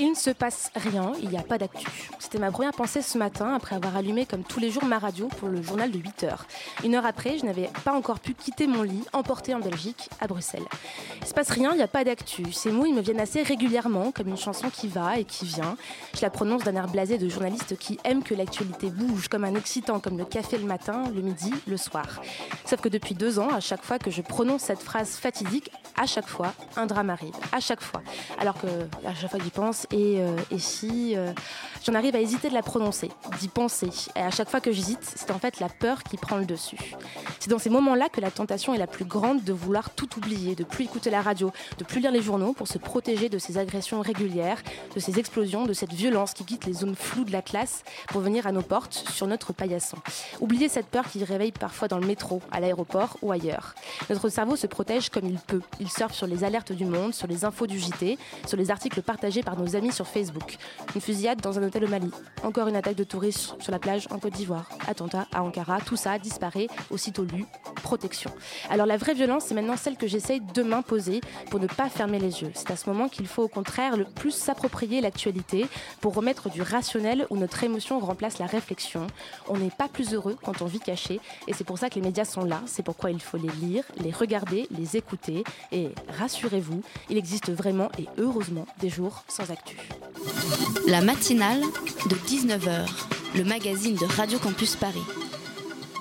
Il ne se passe rien, il n'y a pas d'actu. C'était ma première pensée ce matin après avoir allumé comme tous les jours ma radio pour le journal de 8 heures. Une heure après, je n'avais pas encore pu quitter mon lit, emporté en Belgique, à Bruxelles. Il se passe rien, il n'y a pas d'actu. Ces mots, ils me viennent assez régulièrement, comme une chanson qui va et qui vient. Je la prononce d'un air blasé de journaliste qui aime que l'actualité bouge, comme un excitant, comme le café le matin, le midi, le soir. Sauf que depuis deux ans, à chaque fois que je prononce cette phrase fatidique, à chaque fois, un drame arrive. À chaque fois. Alors que à chaque fois que j'y pense, et, euh, et si, euh, j'en arrive à hésiter de la prononcer, d'y penser. Et à chaque fois que j'hésite, c'est en fait la peur qui prend le dessus. C'est dans ces moments-là que la tentation est la plus grande de vouloir tout oublier, de plus écouter la radio, de plus lire les journaux pour se protéger de ces agressions régulières, de ces explosions, de cette violence qui quitte les zones floues de la classe pour venir à nos portes sur notre paillasson. Oublier cette peur qui réveille parfois dans le métro, à l'aéroport ou ailleurs. Notre cerveau se protège comme il peut. Il surfe sur les alertes du monde, sur les infos du JT, sur les articles partagés par nos amis sur Facebook. Une fusillade dans un hôtel au Mali. Encore une attaque de touristes sur la plage en Côte d'Ivoire. Attentat à Ankara. Tout ça disparaît aussitôt lu. Protection. Alors la vraie violence, c'est maintenant celle que j'essaye de m'imposer pour ne pas fermer les yeux. C'est à ce moment qu'il faut au contraire le plus s'approprier l'actualité pour remettre du rationnel où notre émotion remplace la réflexion. On n'est pas plus heureux quand on vit caché et c'est pour ça que les médias sont là. C'est pourquoi il faut les lire, les regarder, les écouter et rassurez-vous, il existe vraiment et heureusement des jours sans actu. La matinale de 19h, le magazine de Radio Campus Paris.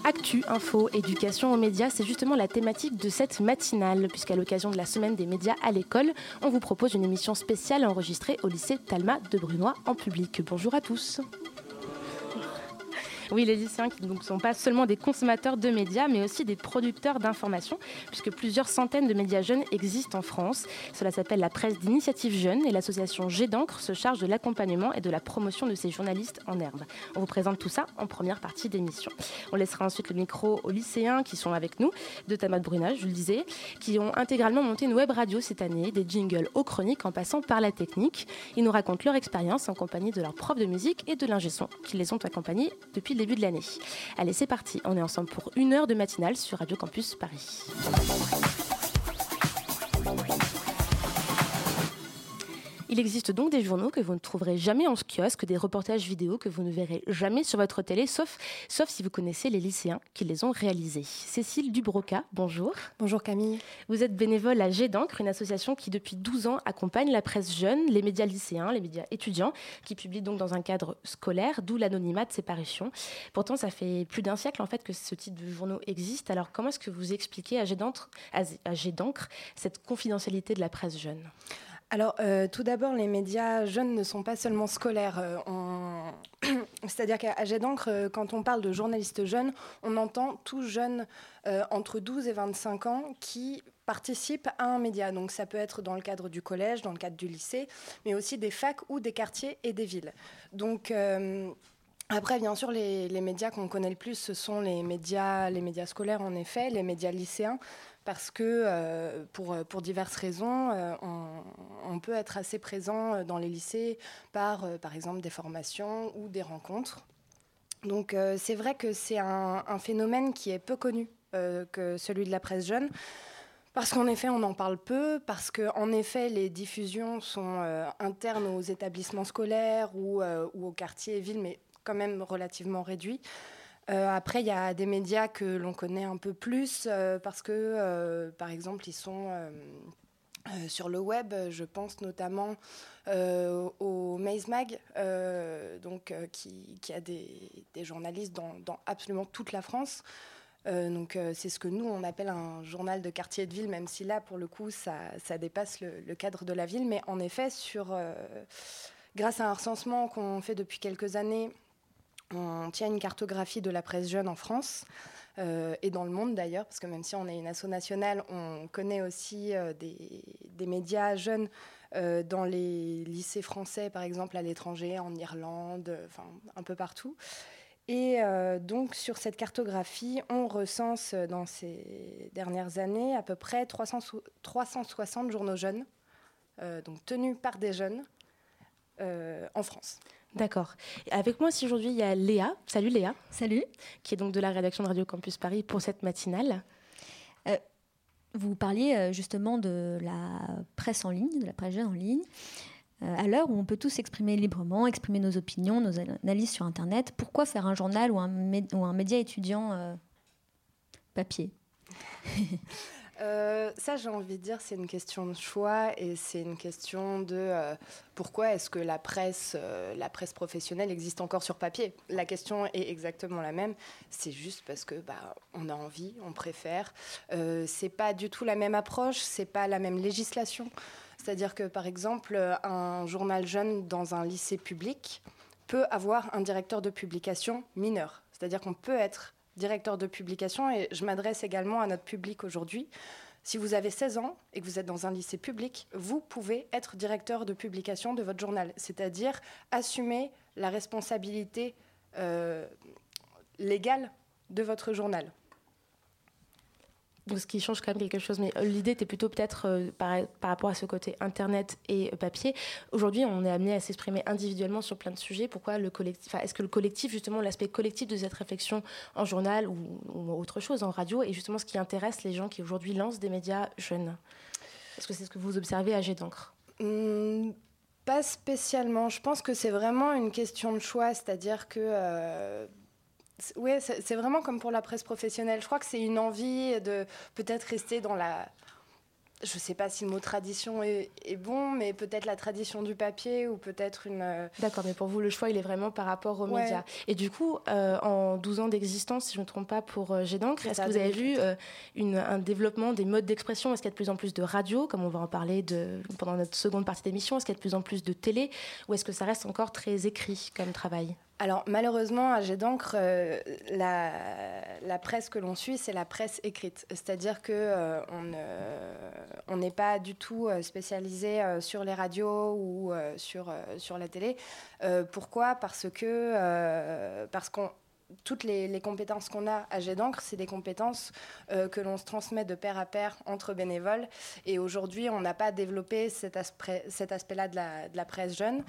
Actu, info, éducation aux médias, c'est justement la thématique de cette matinale, puisqu'à l'occasion de la semaine des médias à l'école, on vous propose une émission spéciale enregistrée au lycée Talma de Brunois en public. Bonjour à tous. Oui, les lycéens qui ne sont pas seulement des consommateurs de médias, mais aussi des producteurs d'informations, puisque plusieurs centaines de médias jeunes existent en France. Cela s'appelle la presse d'initiative jeune et l'association G d'encre se charge de l'accompagnement et de la promotion de ces journalistes en herbe. On vous présente tout ça en première partie d'émission. On laissera ensuite le micro aux lycéens qui sont avec nous, de Tamat Brunage, je le disais, qui ont intégralement monté une web radio cette année, des jingles aux chroniques en passant par la technique. Ils nous racontent leur expérience en compagnie de leurs profs de musique et de l'ingé son qui les ont accompagnés depuis début de l'année. Allez, c'est parti, on est ensemble pour une heure de matinale sur Radio Campus Paris. Il existe donc des journaux que vous ne trouverez jamais en kiosque, des reportages vidéo que vous ne verrez jamais sur votre télé, sauf, sauf si vous connaissez les lycéens qui les ont réalisés. Cécile Dubroca, bonjour. Bonjour Camille. Vous êtes bénévole à G d'encre, une association qui depuis 12 ans accompagne la presse jeune, les médias lycéens, les médias étudiants, qui publient donc dans un cadre scolaire, d'où l'anonymat de ces parutions. Pourtant, ça fait plus d'un siècle en fait que ce type de journaux existe. Alors comment est-ce que vous expliquez à G d'encre, à G d'encre cette confidentialité de la presse jeune? Alors, euh, tout d'abord, les médias jeunes ne sont pas seulement scolaires. Euh, C'est-à-dire qu'à Jet d'encre, euh, quand on parle de journalistes jeunes, on entend tout jeunes euh, entre 12 et 25 ans qui participent à un média. Donc, ça peut être dans le cadre du collège, dans le cadre du lycée, mais aussi des facs ou des quartiers et des villes. Donc, après, bien sûr, les, les médias qu'on connaît le plus, ce sont les médias, les médias scolaires, en effet, les médias lycéens, parce que euh, pour, pour diverses raisons, euh, on, peut être assez présent euh, dans les lycées par, euh, par exemple, des formations ou des rencontres. Donc, euh, c'est vrai que c'est un, phénomène qui est peu connu euh, que celui de la presse jeune. Parce qu'en effet, on en parle peu, parce qu'en effet, les diffusions sont euh, internes aux établissements scolaires ou, euh, ou aux quartiers et villes, mais quand même relativement réduits. Euh, après, il y a des médias que l'on connaît un peu plus euh, parce que, euh, par exemple, ils sont sur le web. Je pense notamment au Maze Mag, donc, qui, a des, journalistes dans, absolument toute la France. Donc c'est ce que nous on appelle un journal de quartier de ville, même si là pour le coup ça, dépasse le, cadre de la ville. Mais en effet, grâce à un recensement qu'on fait depuis quelques années, on tient une cartographie de la presse jeune en France euh, et dans le monde d'ailleurs, parce que même si on est une asso nationale, on connaît aussi euh, des, médias jeunes dans les lycées français, par exemple, à l'étranger, en Irlande, un peu partout. Et donc sur cette cartographie, on recense dans ces dernières années à peu près 300, 360 journaux jeunes, donc tenus par des jeunes en France. D'accord. Avec moi aussi aujourd'hui, il y a Léa. Salut Léa. Salut. Qui est donc de la rédaction de Radio Campus Paris pour cette matinale. Euh, vous parliez euh, justement de la presse en ligne, de la presse jeune en ligne. Euh, à l'heure où on peut tous s'exprimer librement, exprimer nos opinions, nos analyses sur Internet, pourquoi faire un journal ou un, ou un média étudiant papier? Euh, ça, j'ai envie de dire, c'est une question de choix et c'est une question de euh, pourquoi est-ce que la presse, euh, la presse professionnelle existe encore sur papier? La question est exactement la même. C'est juste parce que bah, on a envie, on préfère. c'est pas du tout la même approche, c'est pas la même législation. C'est-à-dire que, par exemple, un journal jeune dans un lycée public peut avoir un directeur de publication mineur. C'est-à-dire qu'on peut être directeur de publication, et je m'adresse également à notre public aujourd'hui. Si vous avez 16 ans et que vous êtes dans un lycée public, vous pouvez être directeur de publication de votre journal, c'est-à-dire assumer la responsabilité euh, légale de votre journal. Ce qui change quand même quelque chose. Mais euh, l'idée était plutôt peut-être euh, par, rapport à ce côté Internet et euh, papier. Aujourd'hui, on est amené à s'exprimer individuellement sur plein de sujets. Pourquoi le collectif Est-ce que le collectif, justement, l'aspect collectif de cette réflexion en journal ou, autre chose, en radio, est justement ce qui intéresse les gens qui aujourd'hui lancent des médias jeunes? Est-ce que c'est ce que vous observez à Jet d'encre? Mmh, Pas spécialement. Je pense que c'est vraiment une question de choix. C'est-à-dire que. Oui, c'est vraiment comme pour la presse professionnelle. Je crois que c'est une envie de peut-être rester dans la, je ne sais pas si le mot tradition est, bon, mais peut-être la tradition du papier ou peut-être une... Euh, D'accord, mais pour vous, le choix, il est vraiment par rapport aux médias. Et du coup, euh, en 12 ans d'existence, si je ne me trompe pas, pour euh, est-ce que vous avez vu euh, une, un développement des modes d'expression? Est-ce qu'il y a de plus en plus de radio, comme on va en parler de, pendant notre seconde partie d'émission? Est-ce qu'il y a de plus en plus de télé? Ou est-ce que ça reste encore très écrit comme travail? Alors malheureusement, à Jet d'encre, la, la, presse que l'on suit, c'est la presse écrite. C'est-à-dire que on, on n'est pas du tout euh, spécialisé euh, sur les radios ou euh, sur, sur la télé. pourquoi? Parce que parce qu'on toutes les, compétences qu'on a à Jet d'encre, c'est des compétences que l'on se transmet de pair à pair entre bénévoles. Et aujourd'hui, on n'a pas développé cet, aspect, cet aspect-là de la, presse jeune.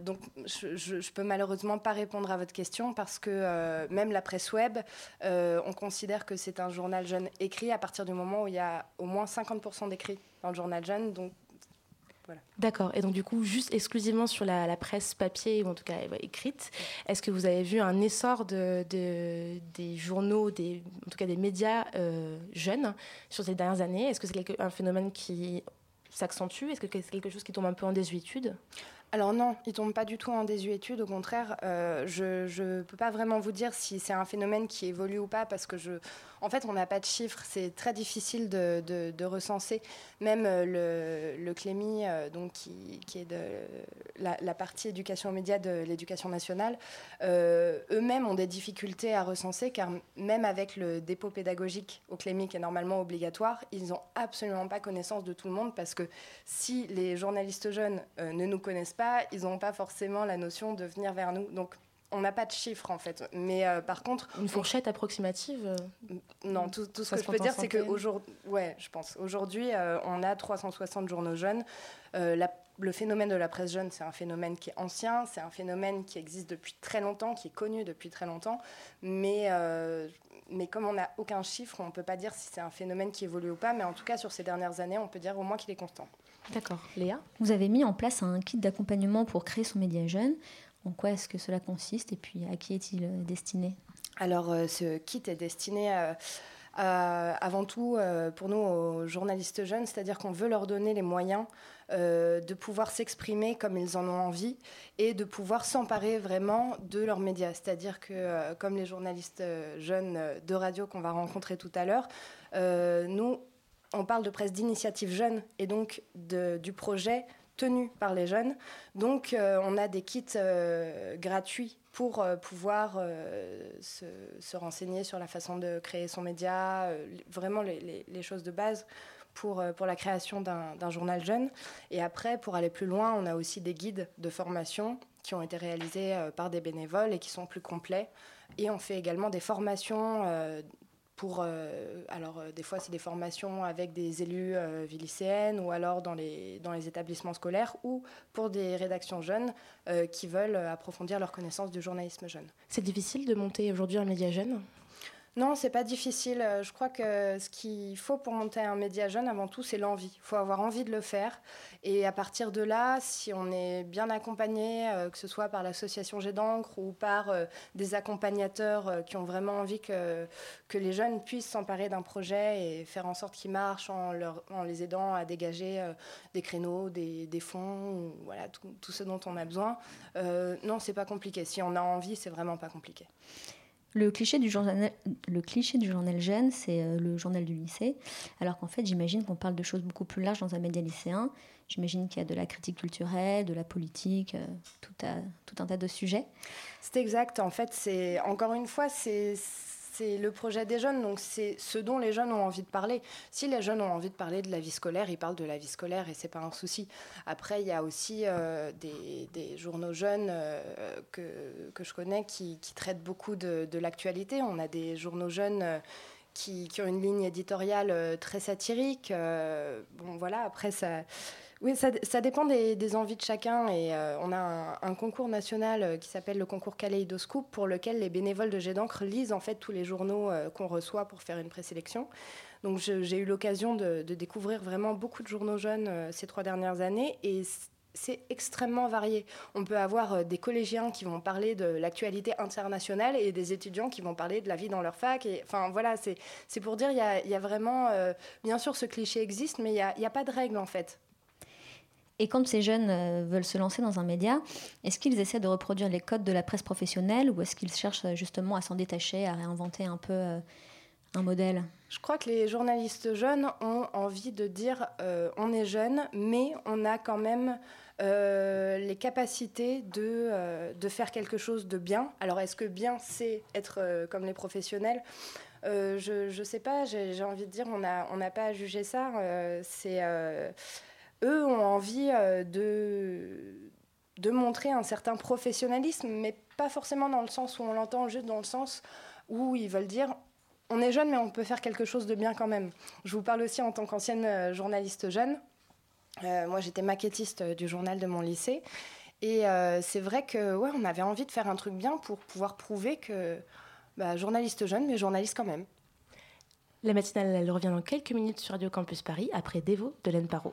donc, je ne peux malheureusement pas répondre à votre question parce que même la presse web, on considère que c'est un journal jeune écrit à partir du moment où il y a au moins 50% d'écrits dans le journal jeune. Donc, D'accord. Et donc, du coup, juste exclusivement sur la, presse papier, ou en tout cas écrite, est-ce que vous avez vu un essor de, des journaux, des, en tout cas des médias euh, jeunes sur ces dernières années? Est-ce que c'est un phénomène qui s'accentue? Est-ce que c'est quelque chose qui tombe un peu en désuétude? Alors non, il tombe pas du tout en désuétude. Au contraire, euh, je ne peux pas vraiment vous dire si c'est un phénomène qui évolue ou pas parce que je, en fait, on n'a pas de chiffres, c'est très difficile de, recenser. Même euh, le, le CLEMI, euh, donc, qui, est de la, partie éducation aux de l'éducation nationale, eux-mêmes ont des difficultés à recenser, car même avec le dépôt pédagogique au CLEMI, qui est normalement obligatoire, ils n'ont absolument pas connaissance de tout le monde, parce que si les journalistes jeunes ne nous connaissent pas, ils n'ont pas forcément la notion de venir vers nous. Donc on n'a pas de chiffres en fait. Mais euh, par contre. Une fourchette approximative euh, Non, tout, ce que je peux dire, c'est qu'aujourd'hui, ouais, je pense. Aujourd'hui, euh, on a 360 journaux jeunes. le phénomène de la presse jeune, c'est un phénomène qui est ancien, c'est un phénomène qui existe depuis très longtemps, qui est connu depuis très longtemps. Mais, mais comme on n'a aucun chiffre, on ne peut pas dire si c'est un phénomène qui évolue ou pas. Mais en tout cas, sur ces dernières années, on peut dire au moins qu'il est constant. D'accord. Léa Vous avez mis en place un kit d'accompagnement pour créer son média jeune. En quoi est-ce que cela consiste et puis à qui est-il euh, destiné? Alors, euh, ce kit est destiné avant tout euh, pour nous aux journalistes jeunes, c'est-à-dire qu'on veut leur donner les moyens de pouvoir s'exprimer comme ils en ont envie et de pouvoir s'emparer vraiment de leurs médias. C'est-à-dire que, comme les journalistes jeunes de radio qu'on va rencontrer tout à l'heure, nous, on parle de presse d'initiative jeune et donc du projet tenus par les jeunes. Donc, euh, on a des kits euh, gratuits pour euh, pouvoir se, renseigner sur la façon de créer son média, vraiment les, choses de base pour, pour la création d'un journal jeune. Et après, pour aller plus loin, on a aussi des guides de formation qui ont été réalisés par des bénévoles et qui sont plus complets. Et on fait également des formations pour, euh, alors euh, des fois c'est des formations avec des élus euh, ou alors dans les, dans les établissements scolaires ou pour des rédactions jeunes qui veulent approfondir leur connaissance du journalisme jeune. C'est difficile de monter aujourd'hui un média jeune? Non, c'est pas difficile. Euh, je crois que ce qu'il faut pour monter un média jeune, avant tout, c'est l'envie. Il faut avoir envie de le faire. Et à partir de là, si on est bien accompagné, euh, que ce soit par l'association Jet d'encre ou par euh, des accompagnateurs qui ont vraiment envie que, les jeunes puissent s'emparer d'un projet et faire en sorte qu'il marche en, les aidant à dégager des créneaux, des, fonds, voilà, tout, ce dont on a besoin. non, c'est pas compliqué. Si on a envie, c'est vraiment pas compliqué. Le cliché du journal, le cliché du journal jeune, c'est euh, le journal du lycée, alors qu'en fait, j'imagine qu'on parle de choses beaucoup plus larges dans un média lycéen. J'imagine qu'il y a de la critique culturelle, de la politique, euh, tout, tout un tas de sujets. C'est exact. En fait, c'est encore une fois, c'est c'est le projet des jeunes, donc c'est ce dont les jeunes ont envie de parler. Si les jeunes ont envie de parler de la vie scolaire, ils parlent de la vie scolaire et c'est pas un souci. Après, il y a aussi euh, des, journaux jeunes euh, que, que, je connais qui, traitent beaucoup de, l'actualité. On a des journaux jeunes. Euh, qui, qui, ont une ligne éditoriale très satirique. bon, voilà, après, ça, oui, ça, dépend des, envies de chacun. Et euh, on a un, concours national euh, qui s'appelle le concours Kaleidoscope, pour lequel les bénévoles de Jet d'encre lisent en fait tous les journaux euh, qu'on reçoit pour faire une présélection. Donc j'ai eu l'occasion de, découvrir vraiment beaucoup de journaux jeunes ces trois dernières années. Et c'est extrêmement varié. On peut avoir des collégiens qui vont parler de l'actualité internationale et des étudiants qui vont parler de la vie dans leur fac. Enfin voilà, c'est pour dire, il y a, vraiment, bien sûr, ce cliché existe, mais il n'y a, a, pas de règle en fait. Et quand ces jeunes euh, veulent se lancer dans un média, est-ce qu'ils essaient de reproduire les codes de la presse professionnelle ou est-ce qu'ils cherchent euh, justement à s'en détacher, à réinventer un peu euh, un modèle? Je crois que les journalistes jeunes ont envie de dire on est jeune, mais on a quand même les capacités de, de faire quelque chose de bien. Alors est-ce que bien c'est être comme les professionnels? Je ne sais pas, j'ai envie de dire on n'a on pas à juger ça. c'est eux ont envie euh, de, de montrer un certain professionnalisme, mais pas forcément dans le sens où on l'entend, juste dans le sens où ils veulent dire on est jeune, mais on peut faire quelque chose de bien quand même. Je vous parle aussi en tant qu'ancienne euh, journaliste jeune. Euh, moi, j'étais maquettiste du journal de mon lycée. Et c'est vrai que ouais, on avait envie de faire un truc bien pour pouvoir prouver que bah, journaliste jeune, mais journaliste quand même. La matinale, elle revient dans quelques minutes sur Radio Campus Paris, après Dévo de Laine Parot.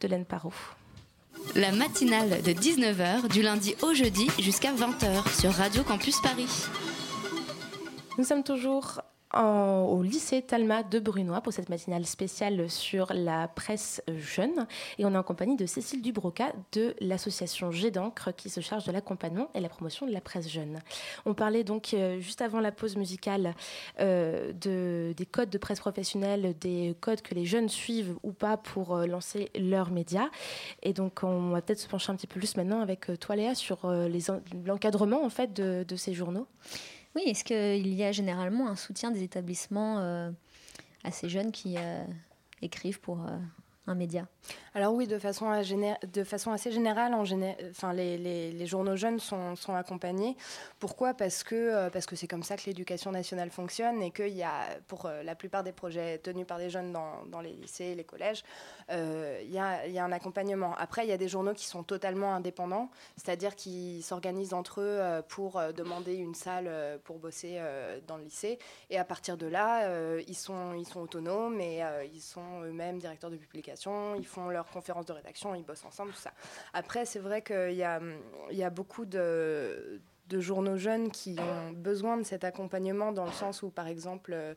De Laine Parot. La matinale de 19h du lundi au jeudi jusqu'à 20h sur Radio Campus Paris. Nous sommes toujours au lycée Talma de Brunois pour cette matinale spéciale sur la presse jeune. Et on est en compagnie de Cécile Dubroca de l'association G d'encre qui se charge de l'accompagnement et la promotion de la presse jeune. On parlait donc euh, juste avant la pause musicale euh, de, des codes de presse professionnelle, des codes que les jeunes suivent ou pas pour euh, lancer leurs médias. Et donc on va peut-être se pencher un petit peu plus maintenant avec toi Léa sur l'encadrement en fait de ces journaux. Oui, est-ce qu'il y a généralement un soutien des établissements euh, à ces jeunes qui euh, écrivent pour euh, un média? Alors oui, de façon, assez générale, en enfin, les, journaux jeunes sont, accompagnés. Pourquoi? Parce que euh, parce que c'est comme ça que l'éducation nationale fonctionne et qu'il y a, pour euh, la plupart des projets tenus par des jeunes dans, les lycées, les collèges, euh, il, y a, un accompagnement. Après, il y a des journaux qui sont totalement indépendants, c'est-à-dire qui s'organisent entre eux pour demander une salle pour bosser dans le lycée. Et à partir de là, ils, sont, ils sont autonomes et ils sont eux-mêmes directeurs de publication, leur conférences de rédaction, ils bossent ensemble, tout ça. Après, c'est vrai qu'il y a, beaucoup de, journaux jeunes qui ont besoin de cet accompagnement dans le sens où, par exemple, euh,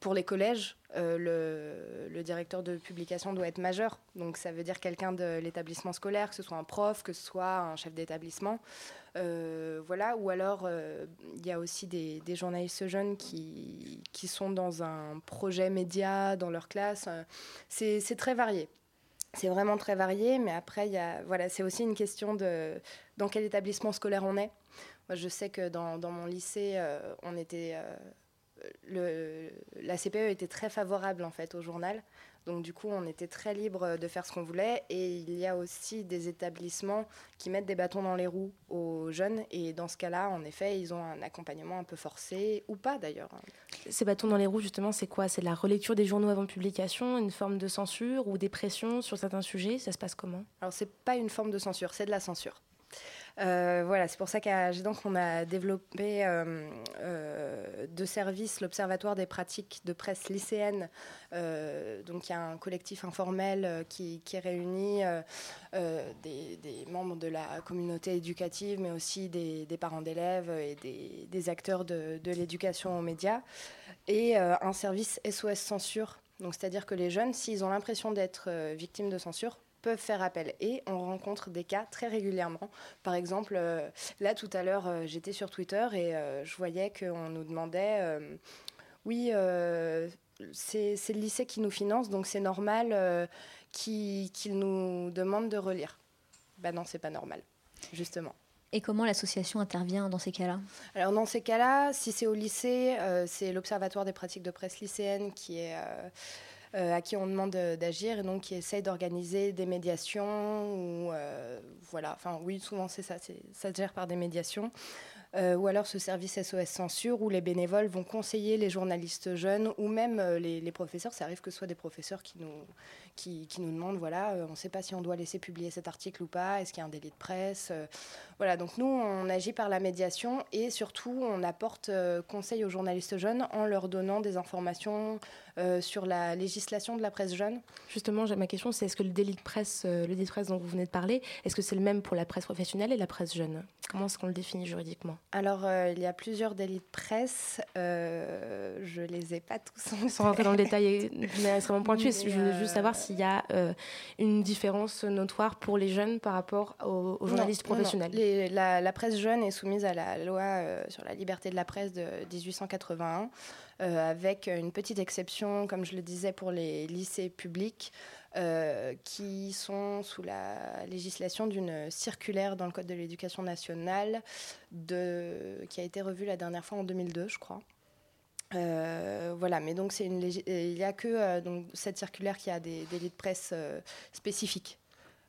pour les collèges, euh, le, directeur de publication doit être majeur. Donc ça veut dire quelqu'un de l'établissement scolaire, que ce soit un prof, que ce soit un chef d'établissement. Euh, voilà. Ou alors, il y a aussi des, journalistes jeunes qui sont dans un projet média dans leur classe. C'est très varié. C'est vraiment très varié, mais après, voilà, c'est aussi une question de dans quel établissement scolaire on est. Moi, je sais que dans, mon lycée, euh, on était, euh, la CPE était très favorable en fait au journal. Donc du coup, on était très libre de faire ce qu'on voulait. Et il y a aussi des établissements qui mettent des bâtons dans les roues aux jeunes. Et dans ce cas-là, en effet, ils ont un accompagnement un peu forcé, ou pas d'ailleurs. Ces bâtons dans les roues, justement, c'est quoi? C'est la relecture des journaux avant publication, une forme de censure ou des pressions sur certains sujets? Ça se passe comment? Alors, c'est pas une forme de censure, c'est de la censure. Euh, voilà, c'est pour ça qu'à on a développé euh, euh, deux services, l'Observatoire des pratiques de presse lycéenne. donc, il y a un collectif informel qui, réunit des, membres de la communauté éducative, mais aussi des, parents d'élèves et des, acteurs de, de l'éducation aux médias. Et un service SOS Censure. Donc, c'est-à-dire que les jeunes, s'ils ont l'impression d'être victimes de censure, peuvent faire appel. Et on rencontre des cas très régulièrement. Par exemple, euh, là tout à l'heure, euh, j'étais sur Twitter et euh, je voyais qu'on nous demandait, oui, c'est le lycée qui nous finance, donc c'est normal qu'il nous demande de relire. Ben non, c'est pas normal, justement. Et comment l'association intervient dans ces cas-là? Alors dans ces cas-là, si c'est au lycée, c'est l'Observatoire des pratiques de presse lycéenne qui est euh, à qui on demande d'agir et donc qui essaye d'organiser des médiations ou euh, voilà, enfin oui, souvent c'est ça, ça se gère par des médiations. Euh, ou alors ce service SOS Censure où les bénévoles vont conseiller les journalistes jeunes ou même les, les, professeurs. Ça arrive que ce soit des professeurs qui nous, qui, nous demandent voilà, on ne sait pas si on doit laisser publier cet article ou pas, est-ce qu'il y a un délit de presse Voilà, donc nous, on agit par la médiation et surtout, on apporte conseil aux journalistes jeunes en leur donnant des informations euh, sur la législation de la presse jeune. Justement, ma question, c'est est-ce que le délit de presse, euh, le délit de presse dont vous venez de parler, est-ce que c'est le même pour la presse professionnelle et la presse jeune? Comment est-ce qu'on le définit juridiquement? Alors, euh, il y a plusieurs délits de presse. je ne les ai pas tous. Sans rentrer dans le détail, mais extrêmement pointu, je veux juste savoir s'il y a une différence notoire pour les jeunes par rapport aux, journalistes professionnels. la, la, presse jeune est soumise à la loi sur la liberté de la presse de 1881. Euh, avec une petite exception, comme je le disais, pour les lycées publics. Euh, qui sont sous la législation d'une circulaire dans le Code de l'éducation nationale qui a été revue la dernière fois en 2002, je crois. Euh, voilà, mais donc c'est une il n'y a que donc, cette circulaire qui a des délits de presse spécifiques.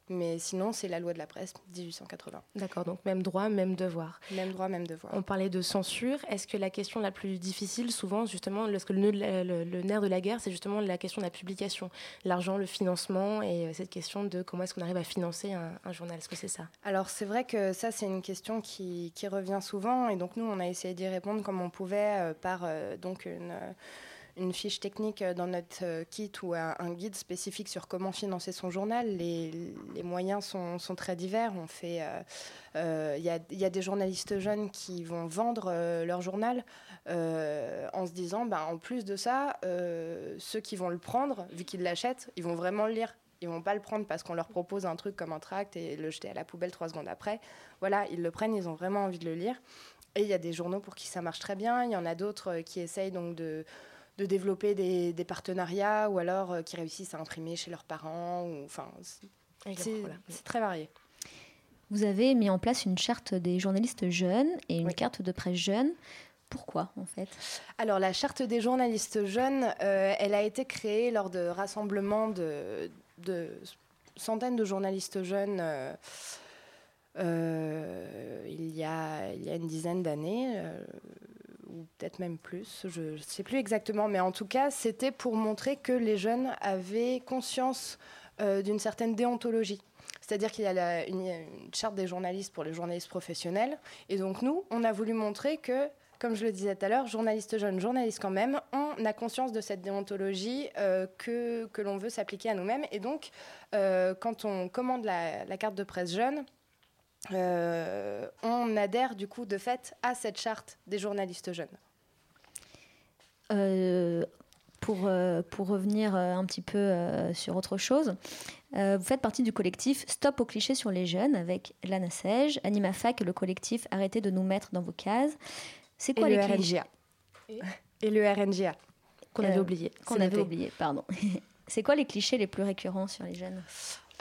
Mais sinon, c'est la loi de la presse 1880. D'accord, donc même droit, même devoir. Même droit, même devoir. On parlait de censure. Est-ce que la question la plus difficile, souvent, justement, lorsque le, le, nerf de la guerre, c'est justement la question de la publication, l'argent, le financement et euh, cette question de comment est-ce qu'on arrive à financer un, journal? Est-ce que c'est ça? Alors, c'est vrai que ça, c'est une question qui, qui, revient souvent. Et donc, nous, on a essayé d'y répondre comme on pouvait euh, par euh, donc une une fiche technique dans notre kit ou un, guide spécifique sur comment financer son journal. Les, moyens sont, très divers. On fait, il y, a, des journalistes jeunes qui vont vendre leur journal en se disant, bah, en plus de ça, ceux qui vont le prendre, vu qu'ils l'achètent, ils vont vraiment le lire. Ils vont pas le prendre parce qu'on leur propose un truc comme un tract et le jeter à la poubelle trois secondes après. Voilà, ils le prennent, ils ont vraiment envie de le lire. Et il y a des journaux pour qui ça marche très bien. Il y en a d'autres euh, qui essayent donc de, de développer des, des, partenariats ou alors euh, qui réussissent à imprimer chez leurs parents. Enfin, c'est très varié. Vous avez mis en place une charte des journalistes jeunes et une carte de presse jeune. Pourquoi en fait? Alors la charte des journalistes jeunes, euh, elle a été créée lors de rassemblements de, de centaines de journalistes jeunes euh, il, y a, il y a une dizaine d'années, euh, peut-être même plus, je ne sais plus exactement, mais en tout cas, c'était pour montrer que les jeunes avaient conscience euh, d'une certaine déontologie. C'est-à-dire qu'il y a une, charte des journalistes pour les journalistes professionnels. Et donc nous, on a voulu montrer que, comme je le disais tout à l'heure, journalistes jeunes, journalistes quand même, on a conscience de cette déontologie que, que l'on veut s'appliquer à nous-mêmes. Et donc, quand on commande la, carte de presse jeune, euh, on adhère du coup de fait à cette charte des journalistes jeunes. Euh, pour, euh, pour revenir un petit peu sur autre chose, vous faites partie du collectif Stop aux clichés sur les jeunes avec Lana Sej, Anima Fac et le collectif Arrêtez de nous mettre dans vos cases. C'est quoi les clichés et, le RNGA qu'on avait oublié. Qu'on avait oublié, pardon. C'est quoi les clichés les plus récurrents sur les jeunes?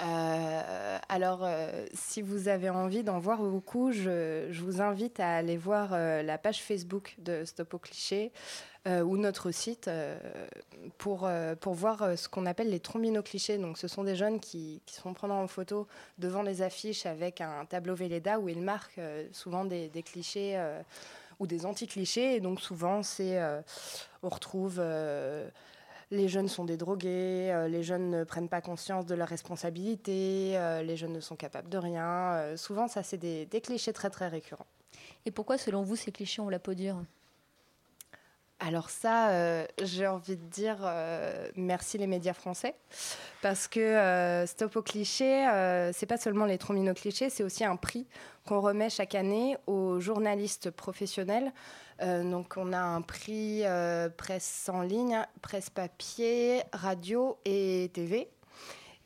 Euh, alors, euh, si vous avez envie d'en voir beaucoup, je, vous invite à aller voir euh, la page Facebook de Stop au cliché ou notre site pour, pour voir ce qu'on appelle les trombino clichés. Donc, ce sont des jeunes qui, qui se font prendre en photo devant les affiches avec un tableau Véleda où ils marquent souvent des, des clichés ou des anti-clichés. Et donc, souvent, c'est on retrouve les jeunes sont des drogués, euh, les jeunes ne prennent pas conscience de leurs responsabilités, euh, les jeunes ne sont capables de rien. Euh, souvent, ça, c'est des, clichés très, très récurrents. Et pourquoi, selon vous, ces clichés ont la peau dure? Alors ça, j'ai envie de dire merci les médias français, parce que Stop aux clichés, c'est pas seulement les trombino clichés, c'est aussi un prix qu'on remet chaque année aux journalistes professionnels euh, donc on a un prix euh, presse en ligne, presse papier, radio et TV.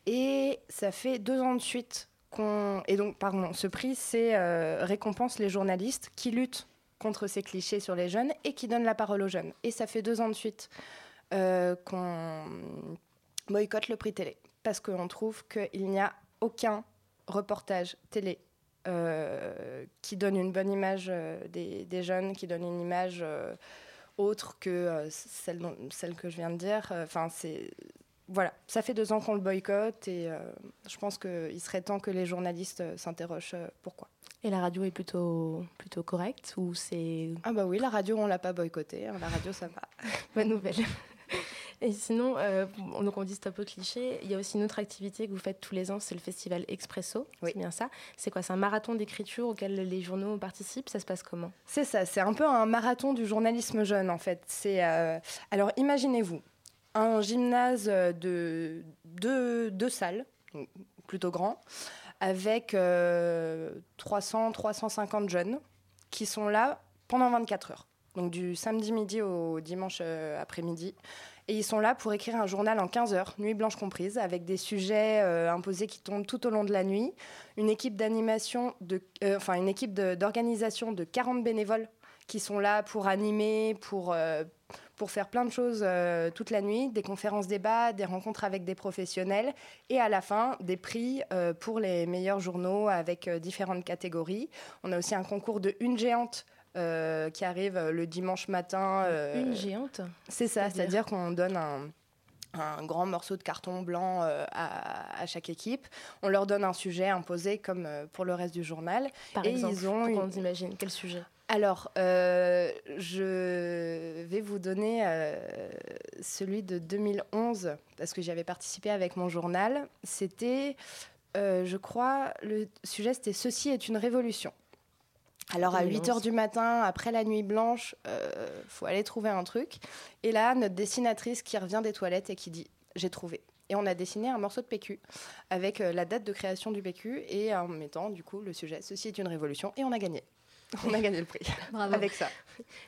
Et ça fait deux ans de suite qu'on... Et donc, pardon, ce prix, c'est euh, récompense les journalistes qui luttent contre ces clichés sur les jeunes et qui donnent la parole aux jeunes. Et ça fait deux ans de suite qu'on boycotte le prix télé parce qu'on trouve qu'il n'y a aucun reportage télé euh, qui donne une bonne image euh, des, jeunes, qui donne une image euh, autre que celle, celle que je viens de dire. Enfin, c'est voilà, ça fait deux ans qu'on le boycotte et je pense qu'il serait temps que les journalistes s'interrogent pourquoi. Et la radio est plutôt, plutôt correcte ou c'est... Ah bah oui, la radio, on l'a pas boycottée. Hein. La radio, ça va. Bonne nouvelle. Et sinon, euh, donc on dit stop au cliché. Il y a aussi une autre activité que vous faites tous les ans, c'est le festival Expresso. C'est bien ça. C'est quoi C'est un marathon d'écriture auquel les journaux participent? Ça se passe comment? C'est ça. C'est un peu un marathon du journalisme jeune en fait. C'est euh, alors imaginez-vous un gymnase de deux, salles, plutôt grand, avec 300, euh, 350 jeunes qui sont là pendant 24 heures. Donc du samedi midi au dimanche après-midi. Et ils sont là pour écrire un journal en 15 heures, nuit blanche comprise, avec des sujets euh, imposés qui tombent tout au long de la nuit. Une équipe d'animation, de, euh, enfin une équipe d'organisation de, 40 bénévoles qui sont là pour animer, pour, euh, pour faire plein de choses toute la nuit, des conférences débats, des rencontres avec des professionnels et à la fin des prix pour les meilleurs journaux avec différentes catégories. On a aussi un concours de une géante euh, qui arrive euh, le dimanche matin. Euh, Une géante C'est ça, c'est-à-dire qu'on donne un, grand morceau de carton blanc à, chaque équipe. On leur donne un sujet imposé comme pour le reste du journal. Par et exemple, ils ont pour une... imagine quel sujet? Alors, je vais vous donner celui de 2011, parce que j'y avais participé avec mon journal. C'était, je crois, le sujet c'était Ceci est une révolution. Alors à 2011. 8 h du matin, après la nuit blanche, euh, faut aller trouver un truc. Et là, notre dessinatrice qui revient des toilettes et qui dit J'ai trouvé. Et on a dessiné un morceau de PQ avec euh, la date de création du PQ et en mettant du coup le sujet Ceci est une révolution. Et on a gagné. On a gagné le prix Bravo. avec ça.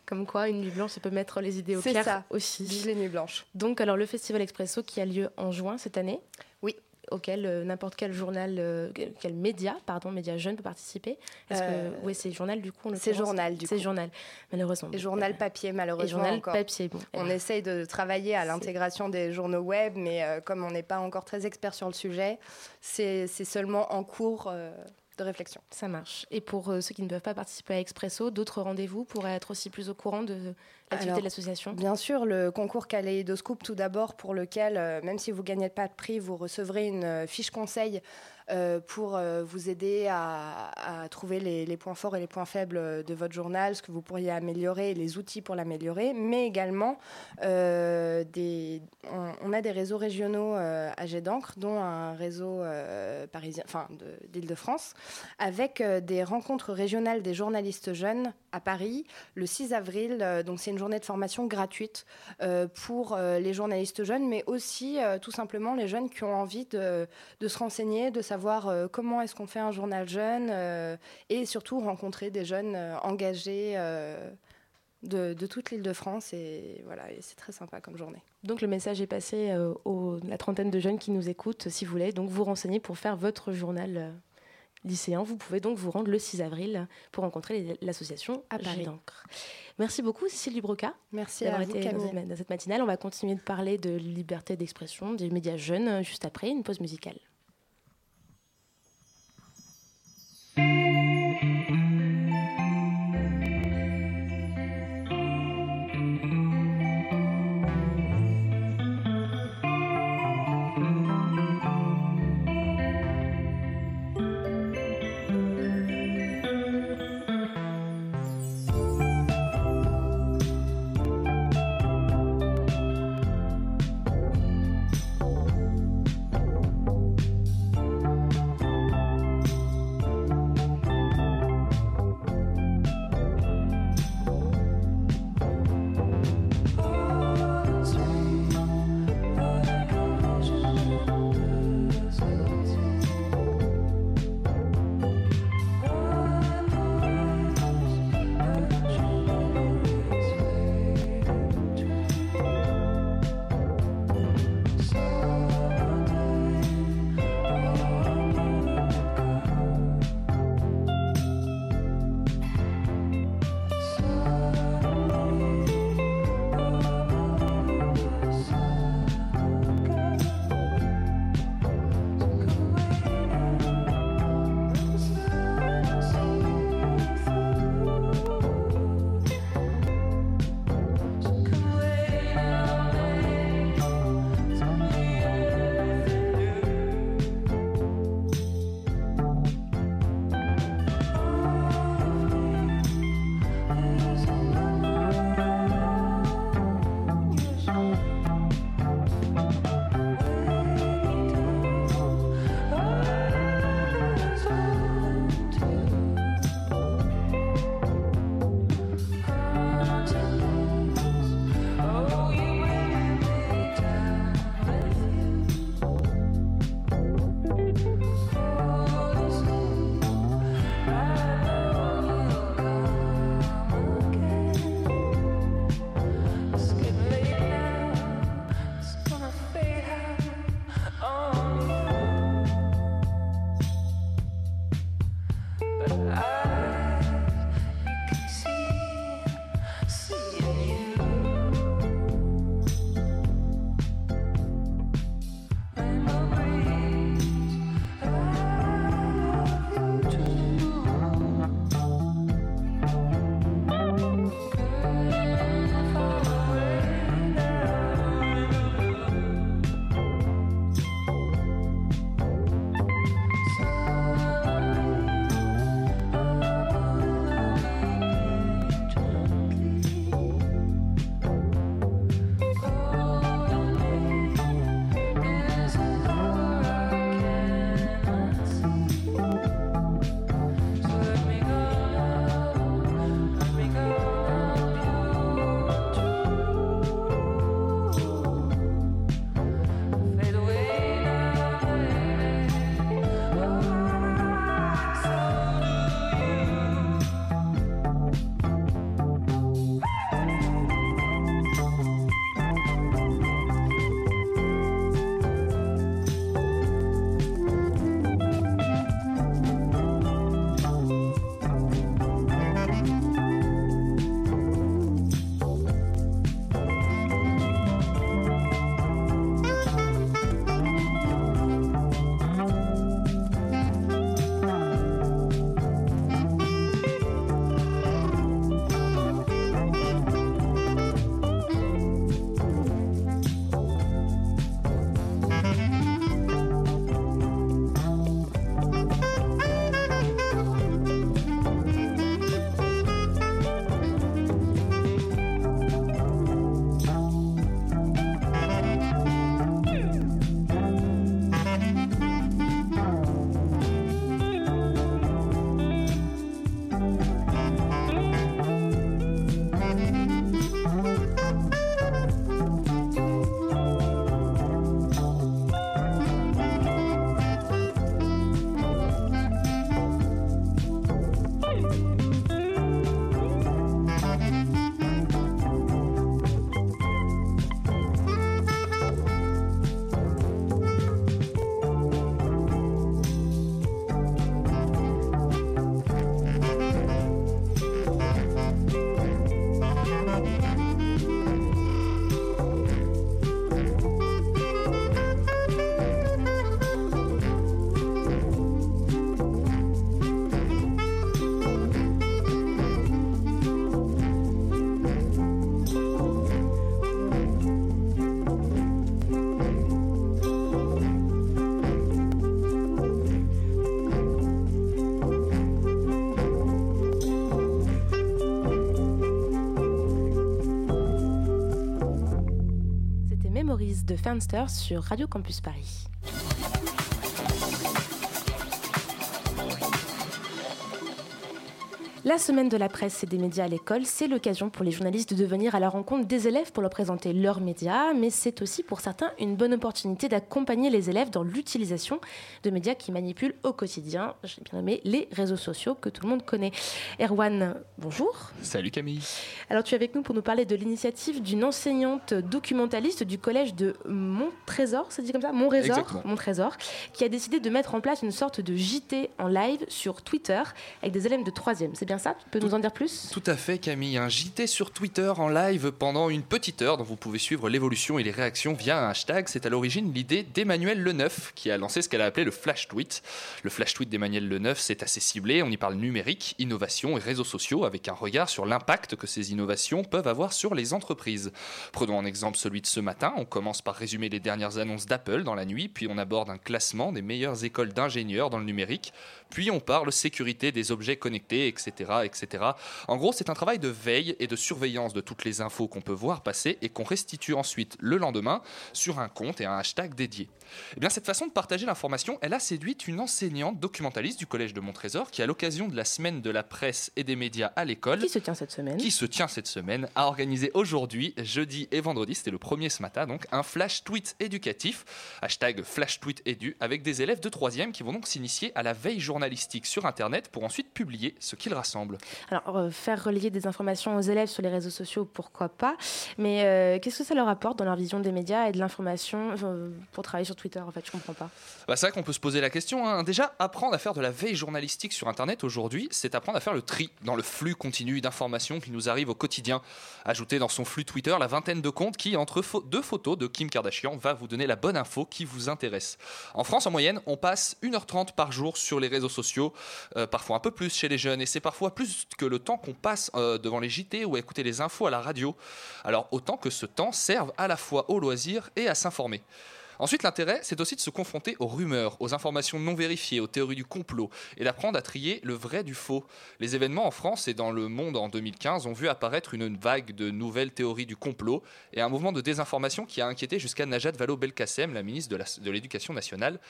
Comme quoi, une nuit blanche, ça peut mettre les idées au C'est clair ça. aussi. Vive les nuits blanches. Donc, alors, le Festival Expresso qui a lieu en juin cette année Oui. Auquel euh, n'importe quel journal, euh, quel média, pardon, média jeune peut participer. Est-ce Euh, que, oui, c'est journal du coup. C'est journal du C'est coup. journal, malheureusement. Et journal papier, Et malheureusement. journal encore. papier. Bon, On essaye de travailler à l'intégration des journaux web, mais euh, comme on n'est pas encore très expert sur le sujet, c'est c'est seulement en cours euh, de réflexion. Ça marche. Et pour euh, ceux qui ne peuvent pas participer à Expresso, d'autres rendez-vous pourraient être aussi plus au courant de l'activité de l'association? Bien sûr, le concours Kaléidoscope, tout d'abord, pour lequel, euh, même si vous ne gagnez pas de prix, vous recevrez une euh, fiche conseil pour euh, vous aider à, trouver les, points forts et les points faibles euh, de votre journal, ce que vous pourriez améliorer, les outils pour l'améliorer, mais également, euh, on, a des réseaux régionaux euh, à Jet d'encre, dont un réseau euh, parisien, enfin de- d'Île-de-France, avec euh, des rencontres régionales des journalistes jeunes à Paris le 6 avril. euh, donc c'est une journée de formation gratuite euh, pour euh, les journalistes jeunes, mais aussi euh, tout simplement les jeunes qui ont envie de se renseigner, de savoir euh, comment est-ce qu'on fait un journal jeune, euh, et surtout rencontrer des jeunes euh, engagés. de, de toute l'île de France et voilà et c'est très sympa comme journée. Donc le message est passé euh, aux la trentaine de jeunes qui nous écoutent, si vous voulez. Donc vous renseigner pour faire votre journal euh, lycéen. Vous pouvez donc vous rendre le 6 avril pour rencontrer l'association À Paris. D'encre. Merci beaucoup Cécile Dubroca Merci d'avoir à vous été Camille. dans cette matinale. On va continuer de parler de liberté d'expression, des médias jeunes, juste après une pause musicale. De Fenster sur Radio Campus Paris. La semaine de la presse et des médias à l'école, c'est l'occasion pour les journalistes de devenir à la rencontre des élèves pour leur présenter leurs médias, mais c'est aussi pour certains une bonne opportunité d'accompagner les élèves dans l'utilisation de médias qui manipulent au quotidien, j'ai bien nommé les réseaux sociaux que tout le monde connaît. Erwan, bonjour. Salut Camille. Alors tu es avec nous pour nous parler de l'initiative d'une enseignante documentaliste du collège de Montrésor, c'est dit comme ça? Montrésor, Montrésor, qui a décidé de mettre en place une sorte de JT en live sur Twitter avec des élèves de 3e ça Tu peux nous en dire plus? Tout à fait, Camille. Un JT sur Twitter en live pendant une petite heure dont vous pouvez suivre l'évolution et les réactions via un hashtag. C'est à l'origine l'idée d'Emmanuel Leneuf qui a lancé ce qu'elle a appelé le flash tweet. Le flash tweet d'Emmanuel Leneuf, c'est assez ciblé. On y parle numérique, innovation et réseaux sociaux avec un regard sur l'impact que ces innovations peuvent avoir sur les entreprises. Prenons en exemple celui de ce matin. On commence par résumer les dernières annonces d'Apple dans la nuit, puis on aborde un classement des meilleures écoles d'ingénieurs dans le numérique, puis on parle sécurité des objets connectés, etc etc. En gros, c'est un travail de veille et de surveillance de toutes les infos qu'on peut voir passer et qu'on restitue ensuite le lendemain sur un compte et un hashtag dédié. Eh bien, cette façon de partager l'information, elle a séduit une enseignante documentaliste du Collège de Montrésor qui, à l'occasion de la semaine de la presse et des médias à l'école, qui se tient cette semaine, qui se tient cette semaine, a organisé aujourd'hui, jeudi et vendredi, c'était le premier ce matin, donc un flash tweet éducatif, hashtag flash tweet édu, avec des élèves de 3 qui vont donc s'initier à la veille journalistique sur Internet pour ensuite publier ce qu'ils rassemblent. Alors, euh, faire relayer des informations aux élèves sur les réseaux sociaux, pourquoi pas, mais euh, qu'est-ce que ça leur apporte dans leur vision des médias et de l'information euh, pour travailler sur Twitter, en fait, je comprends pas. Bah, c'est vrai qu'on peut se poser la question. Hein. Déjà, apprendre à faire de la veille journalistique sur Internet aujourd'hui, c'est apprendre à faire le tri dans le flux continu d'informations qui nous arrivent au quotidien. Ajouter dans son flux Twitter la vingtaine de comptes qui, entre deux photos de Kim Kardashian, va vous donner la bonne info qui vous intéresse. En France, en moyenne, on passe 1h30 par jour sur les réseaux sociaux, euh, parfois un peu plus chez les jeunes, et c'est parfois plus que le temps qu'on passe euh, devant les JT ou à écouter les infos à la radio. Alors autant que ce temps serve à la fois au loisir et à s'informer. Ensuite, l'intérêt, c'est aussi de se confronter aux rumeurs, aux informations non vérifiées, aux théories du complot, et d'apprendre à trier le vrai du faux. Les événements en France et dans le monde en 2015 ont vu apparaître une vague de nouvelles théories du complot et un mouvement de désinformation qui a inquiété jusqu'à Najat Vallaud-Belkacem, la ministre de l'Éducation nationale,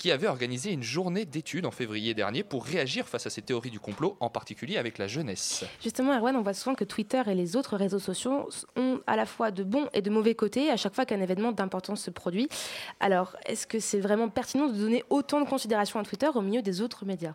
qui avait organisé une journée d'études en février dernier pour réagir face à ces théories du complot, en particulier avec la jeunesse. Justement, Erwan, on voit souvent que Twitter et les autres réseaux sociaux ont à la fois de bons et de mauvais côtés à chaque fois qu'un événement d'importance se produit. Alors, est-ce que c'est vraiment pertinent de donner autant de considération à Twitter au milieu des autres médias?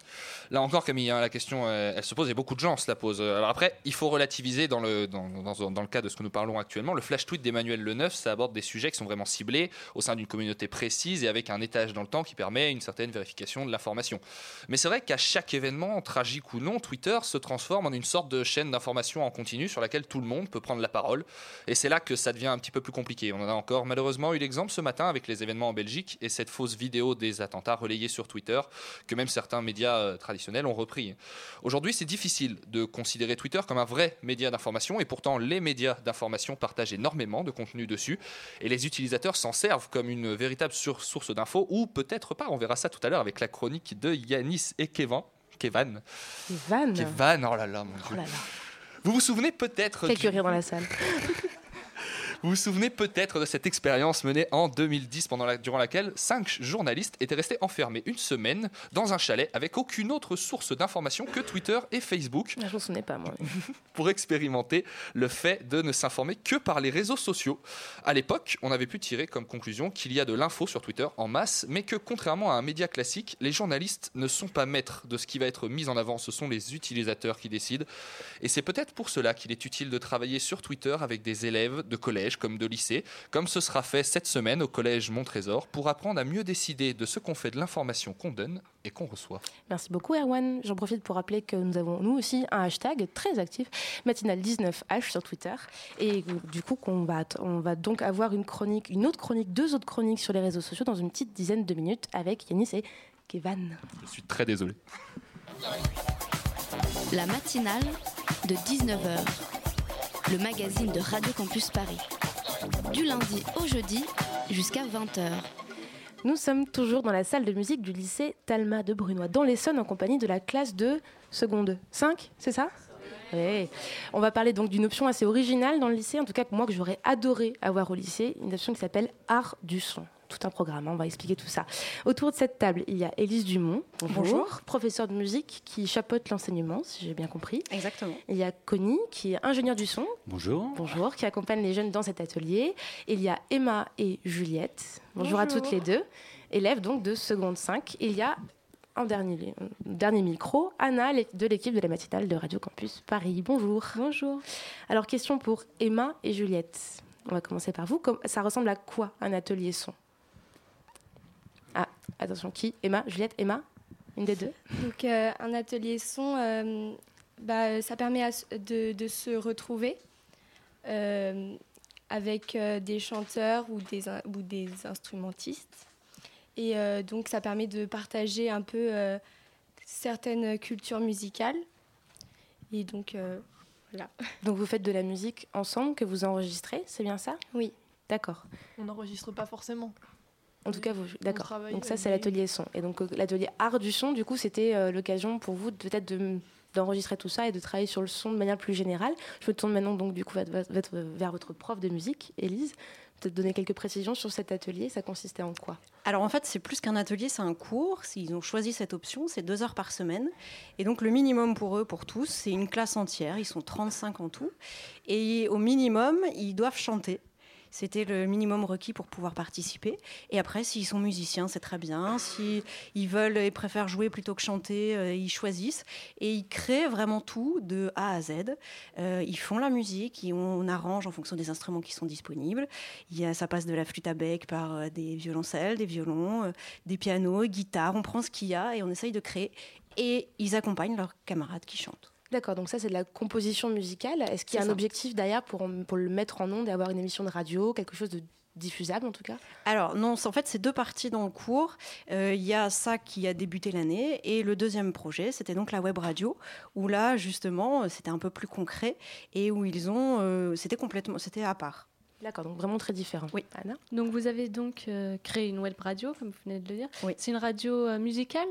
Là encore, Camille, hein, la question, euh, elle, se pose et beaucoup de gens se la posent. Alors après, il faut relativiser dans le, dans, dans, le cas de ce que nous parlons actuellement. Le flash tweet d'Emmanuel Leneuf, ça aborde des sujets qui sont vraiment ciblés au sein d'une communauté précise et avec un étage dans le temps qui permet une certaine vérification de l'information. Mais c'est vrai qu'à chaque événement, tragique ou non, Twitter se transforme en une sorte de chaîne d'information en continu sur laquelle tout le monde peut prendre la parole. Et c'est là que ça devient un petit peu plus compliqué. On en a encore malheureusement eu l'exemple ce matin avec les événements en Belgique et cette fausse vidéo des attentats relayés sur Twitter que même certains médias euh, traditionnels ont repris. Aujourd'hui, c'est difficile de considérer Twitter comme un vrai média d'information et pourtant les médias d'information partagent énormément de contenu dessus et les utilisateurs s'en servent comme une véritable source d'infos ou peut-être pas, on verra ça tout à l'heure avec la chronique de Yanis et Kevin. Kevin. Kevin. Kevin, oh là là, mon oh Dieu. Vous vous souvenez peut-être. Quelques rires dans la salle. Vous vous souvenez peut-être de cette expérience menée en 2010 pendant la, durant laquelle cinq journalistes étaient restés enfermés une semaine dans un chalet avec aucune autre source d'information que Twitter et Facebook. Je m'en souvenais pas moi. pour expérimenter le fait de ne s'informer que par les réseaux sociaux. À l'époque, on avait pu tirer comme conclusion qu'il y a de l'info sur Twitter en masse, mais que contrairement à un média classique, les journalistes ne sont pas maîtres de ce qui va être mis en avant, ce sont les utilisateurs qui décident. Et c'est peut-être pour cela qu'il est utile de travailler sur Twitter avec des élèves de collège comme de lycée, comme ce sera fait cette semaine au collège Montrésor, pour apprendre à mieux décider de ce qu'on fait de l'information qu'on donne et qu'on reçoit. Merci beaucoup Erwan. J'en profite pour rappeler que nous avons nous aussi un hashtag très actif, matinal19h sur Twitter. Et du coup, va, on va donc avoir une chronique, une autre chronique, deux autres chroniques sur les réseaux sociaux dans une petite dizaine de minutes avec Yanis et Kevin. Je suis très désolé. La matinale de 19h, le magazine de Radio Campus Paris du lundi au jeudi jusqu'à 20h. Nous sommes toujours dans la salle de musique du lycée Talma de Brunois, dans l'Essonne, en compagnie de la classe de seconde 5, c'est ça? Ouais. On va parler donc d'une option assez originale dans le lycée, en tout cas moi que j'aurais adoré avoir au lycée, une option qui s'appelle Art du son. Tout un programme, hein, on va expliquer tout ça. Autour de cette table, il y a Élise Dumont, bonjour, professeure de musique qui chapeaute l'enseignement, si j'ai bien compris. Exactement. Il y a Connie, qui est ingénieure du son. Bonjour. Bonjour, qui accompagne les jeunes dans cet atelier. Il y a Emma et Juliette. Bonjour, à Bonjour. toutes les deux. Élèves donc de seconde 5. Il y a en dernier, euh, dernier micro, Anna de l'équipe de la matinale de Radio Campus Paris. Bonjour. Bonjour. Alors, question pour Emma et Juliette. On va commencer par vous. Ça ressemble à quoi un atelier son? Attention, qui Emma Juliette Emma Une des deux Donc euh, un atelier son, euh, bah, ça permet à de, de se retrouver euh, avec euh, des chanteurs ou des, ou des instrumentistes. Et euh, donc ça permet de partager un peu euh, certaines cultures musicales. Et donc euh, voilà. Donc, vous faites de la musique ensemble que vous enregistrez, c'est bien ça? Oui. D'accord. On n'enregistre pas forcément. En tout cas, vous, d'accord. Donc ça, c'est l'atelier son. Et donc euh, l'atelier art du son, du coup, c'était euh, l'occasion pour vous peut-être de- d'enregistrer tout ça et de travailler sur le son de manière plus générale. Je me tourne maintenant donc du coup vers, vers- vers votre prof de musique, Élise. Peut-être donner quelques précisions sur cet atelier. Ça consistait en quoi? Alors en fait, c'est plus qu'un atelier, c'est un cours. Ils ont choisi cette option, c'est deux heures par semaine. Et donc le minimum pour eux, pour tous, c'est une classe entière. Ils sont 35 en tout. Et au minimum, ils doivent chanter. C'était le minimum requis pour pouvoir participer. Et après, s'ils sont musiciens, c'est très bien. S'ils ils veulent et préfèrent jouer plutôt que chanter, euh, ils choisissent. Et ils créent vraiment tout de A à Z. Euh, ils font la musique, on arrange en fonction des instruments qui sont disponibles. Ça passe de la flûte à bec par euh, des violoncelles, des violons, des pianos, guitares. On prend ce qu'il y a et on essaye de créer. Et ils accompagnent leurs camarades qui chantent. D'accord, donc ça c'est de la composition musicale. Est-ce qu'il y a un ça. objectif derrière pour, pour le mettre en onde et avoir une émission de radio, quelque chose de diffusable en tout cas? Alors non, en fait c'est deux parties dans le cours. Euh, Il y a ça qui a débuté l'année et le deuxième projet, c'était donc la web radio où là justement euh, c'était un peu plus concret et où ils ont, euh, c'était complètement, c'était à part. D'accord, donc vraiment très différent. Oui. Anna? Donc vous avez donc euh, créé une web radio, comme vous venez de le dire. Oui. C'est une radio euh, musicale?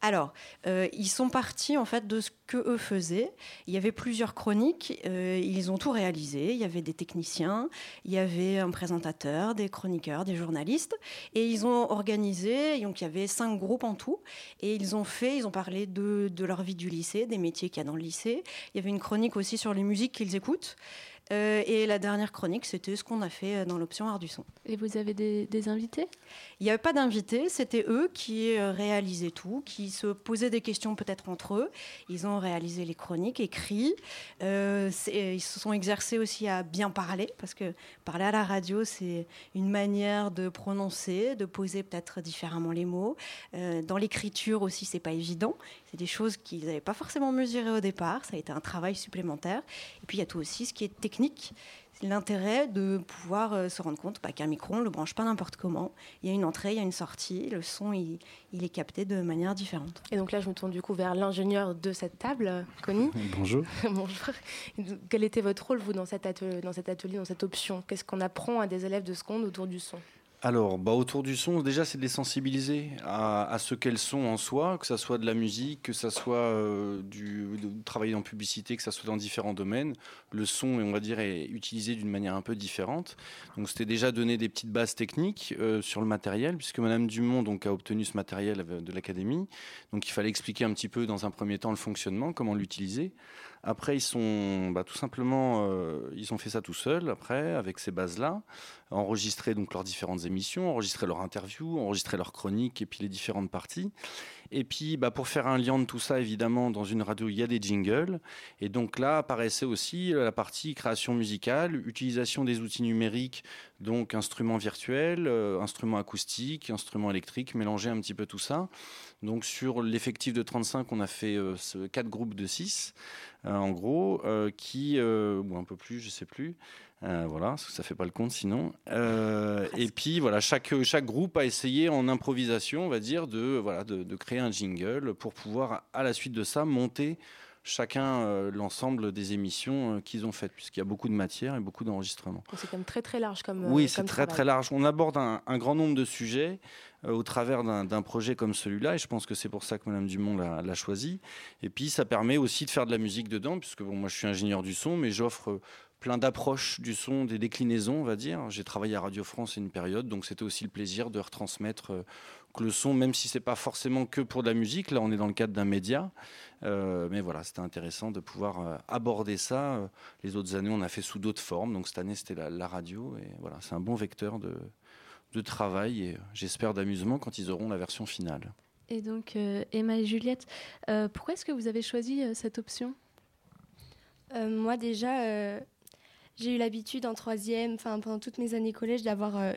Alors, euh, ils sont partis en fait de ce que eux faisaient. Il y avait plusieurs chroniques. euh, ils ont tout réalisé. Il y avait des techniciens, il y avait un présentateur, des chroniqueurs, des journalistes, et ils ont organisé. Donc, il y avait cinq groupes en tout, et ils ont fait. Ils ont parlé de, de leur vie du lycée, des métiers qu'il y a dans le lycée. Il y avait une chronique aussi sur les musiques qu'ils écoutent. Euh, et la dernière chronique, c'était ce qu'on a fait euh, dans l'option art du son. Et vous avez des, des invités? Il n'y avait pas d'invités, c'était eux qui euh, réalisaient tout, qui se posaient des questions peut-être entre eux. Ils ont réalisé les chroniques. Euh, c'est- ils se sont exercés aussi à bien parler, parce que parler à la radio, c'est une manière de prononcer, de poser peut-être différemment les mots. Euh, dans l'écriture aussi, c'est pas évident. C'est des choses qu'ils n'avaient pas forcément mesurées au départ. Ça a été un travail supplémentaire. Et puis il y a tout aussi ce qui est technique. C'est l'intérêt de pouvoir euh, se rendre compte bah, qu'un micro, on ne le branche pas n'importe comment. Il y a une entrée, il y a une sortie, le son, il, il est capté de manière différente. Et donc là, je me tourne du coup vers l'ingénieur de cette table, Connie. Bonjour. Bonjour. Quel était votre rôle, vous, dans cet atelier, dans, cet atelier, dans cette option? Qu'est-ce qu'on apprend à des élèves de seconde autour du son? Alors, bah, autour du son, déjà, c'est de les sensibiliser à, à ce qu'elles sont en soi, que ça soit de la musique, que ça soit euh, du, de travailler en publicité, que ça soit dans différents domaines. Le son, on va dire, est utilisé d'une manière un peu différente. Donc, c'était déjà donner des petites bases techniques euh, sur le matériel, puisque Madame Dumont donc, a obtenu ce matériel euh, de l'académie. Donc, il fallait expliquer un petit peu, dans un premier temps, le fonctionnement, comment l'utiliser. Après, ils sont bah, tout simplement, euh, ils ont fait ça tout seuls. Après, avec ces bases-là, enregistrer donc leurs différentes émissions, enregistrer leurs interviews, enregistrer leurs chroniques et puis les différentes parties. Et puis, bah, pour faire un lien de tout ça, évidemment, dans une radio, il y a des jingles. Et donc là apparaissait aussi la partie création musicale, utilisation des outils numériques, donc instruments virtuels, euh, instruments acoustiques, instruments électriques, mélanger un petit peu tout ça. Donc sur l'effectif de 35, on a fait euh, quatre groupes de 6, euh, en gros, euh, qui, ou un peu plus, je sais plus. Euh, voilà, parce que ça fait pas le compte sinon. Euh, et puis voilà, chaque, chaque groupe a essayé en improvisation, on va dire, de, voilà, de, de créer un jingle pour pouvoir, à la suite de ça, monter chacun euh, l'ensemble des émissions qu'ils ont faites, puisqu'il y a beaucoup de matière et beaucoup d'enregistrements. C'est quand même très très large comme. Oui, c'est très travail. très large. On aborde un, un grand nombre de sujets au travers d'un projet comme celui-là, et je pense que c'est pour ça que Madame Dumont l'a choisi. Et puis ça permet aussi de faire de la musique dedans, puisque bon, moi je suis ingénieur du son, mais j'offre euh, plein d'approches du son, des déclinaisons, on va dire. J'ai travaillé à Radio France une période, donc c'était aussi le plaisir de retransmettre euh, que le son, même si c'est pas forcément que pour de la musique. Là, on est dans le cadre d'un média, Euh, mais voilà, c'était intéressant de pouvoir euh, aborder ça. Euh, Les autres années, on a fait sous d'autres formes, donc cette année, c'était la radio, et voilà, c'est un bon vecteur de, de travail et j'espère d'amusement quand ils auront la version finale. Et donc, euh, Emma et Juliette, euh, pourquoi est-ce que vous avez choisi euh, cette option? Euh, moi déjà, euh, j'ai eu l'habitude en troisième, enfin pendant toutes mes années collège, d'avoir euh,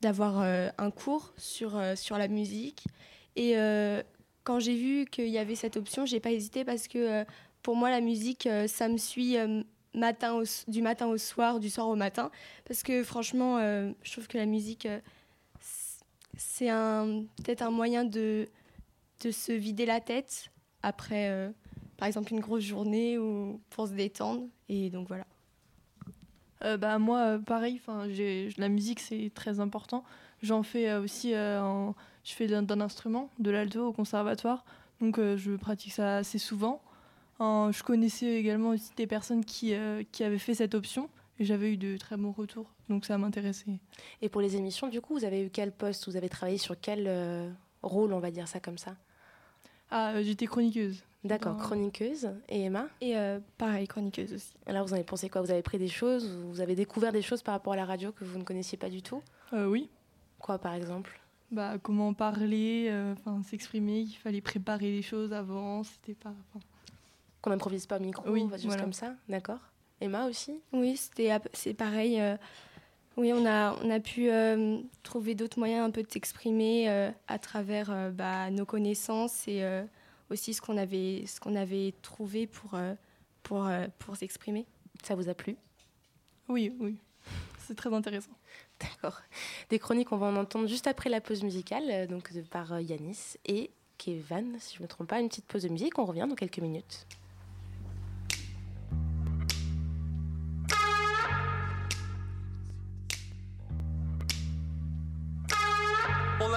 d'avoir euh, un cours sur, euh, sur la musique. Et euh, quand j'ai vu qu'il y avait cette option, j'ai pas hésité parce que euh, pour moi la musique, euh, ça me suit euh, matin du matin au soir, du soir au matin. Parce que franchement, euh, je trouve que la musique, euh, c'est un peut-être un moyen de, de se vider la tête après, euh, par exemple, une grosse journée ou pour se détendre. Et donc voilà. Bah, moi, pareil, j'ai- la musique, c'est très important. J'en fais aussi, je fais d'un instrument, de l'alto au conservatoire, donc je pratique ça assez souvent. Je connaissais également aussi des personnes qui, euh, qui avaient fait cette option, et j'avais eu de très bons retours, donc ça m'intéressait. Et pour les émissions, du coup, vous avez eu quel poste? Vous avez travaillé sur quel euh, rôle, on va dire ça comme ça? Ah, euh, j'étais chroniqueuse. D'accord, Dans- chroniqueuse. Et Emma? Et euh, pareil, chroniqueuse aussi. Alors, vous en avez pensé quoi? Vous avez pris des choses? Vous avez découvert des choses par rapport à la radio que vous ne connaissiez pas du tout? Euh, oui. Quoi, par exemple? Bah, comment parler, euh, s'exprimer, il fallait préparer les choses avant, c'était pas... 'fin, Qu'on n'improvise pas au micro, Oui, voilà. comme ça D'accord. Emma aussi? Oui, c'était c'est pareil. euh, oui, on a, on a pu euh, trouver d'autres moyens un peu de s'exprimer euh, à travers euh, bah, nos connaissances et euh, aussi ce qu'on avait, ce qu'on avait trouvé pour, pour, euh, pour s'exprimer. Ça vous a plu? Oui, oui. C'est très intéressant. D'accord. Des chroniques, on va en entendre juste après la pause musicale, donc de- par Yanis et Kevan, si je ne me trompe pas. Une petite pause de musique, on revient dans quelques minutes.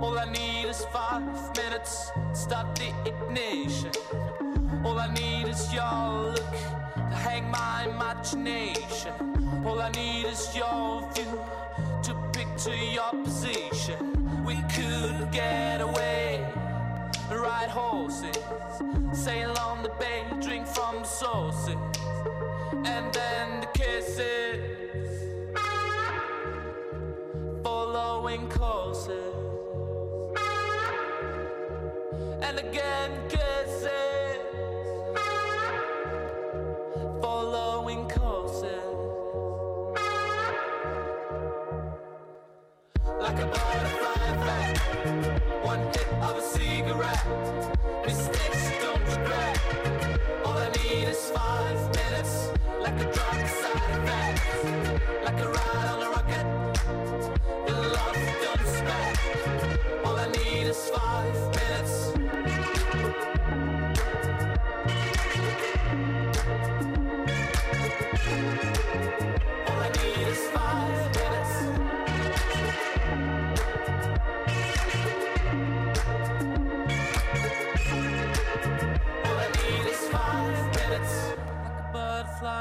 All I need is five minutes. To start the ignition. All I need is your look to hang my imagination. All I need is your view to picture your position. We could get away, ride horses, sail on the bay, drink from the sources, and then the kisses, following courses, and again kisses following courses. Like a butterfly effect, one hit of a cigarette. Mistakes don't regret. All I need is five minutes, like a drug side effect, like a ride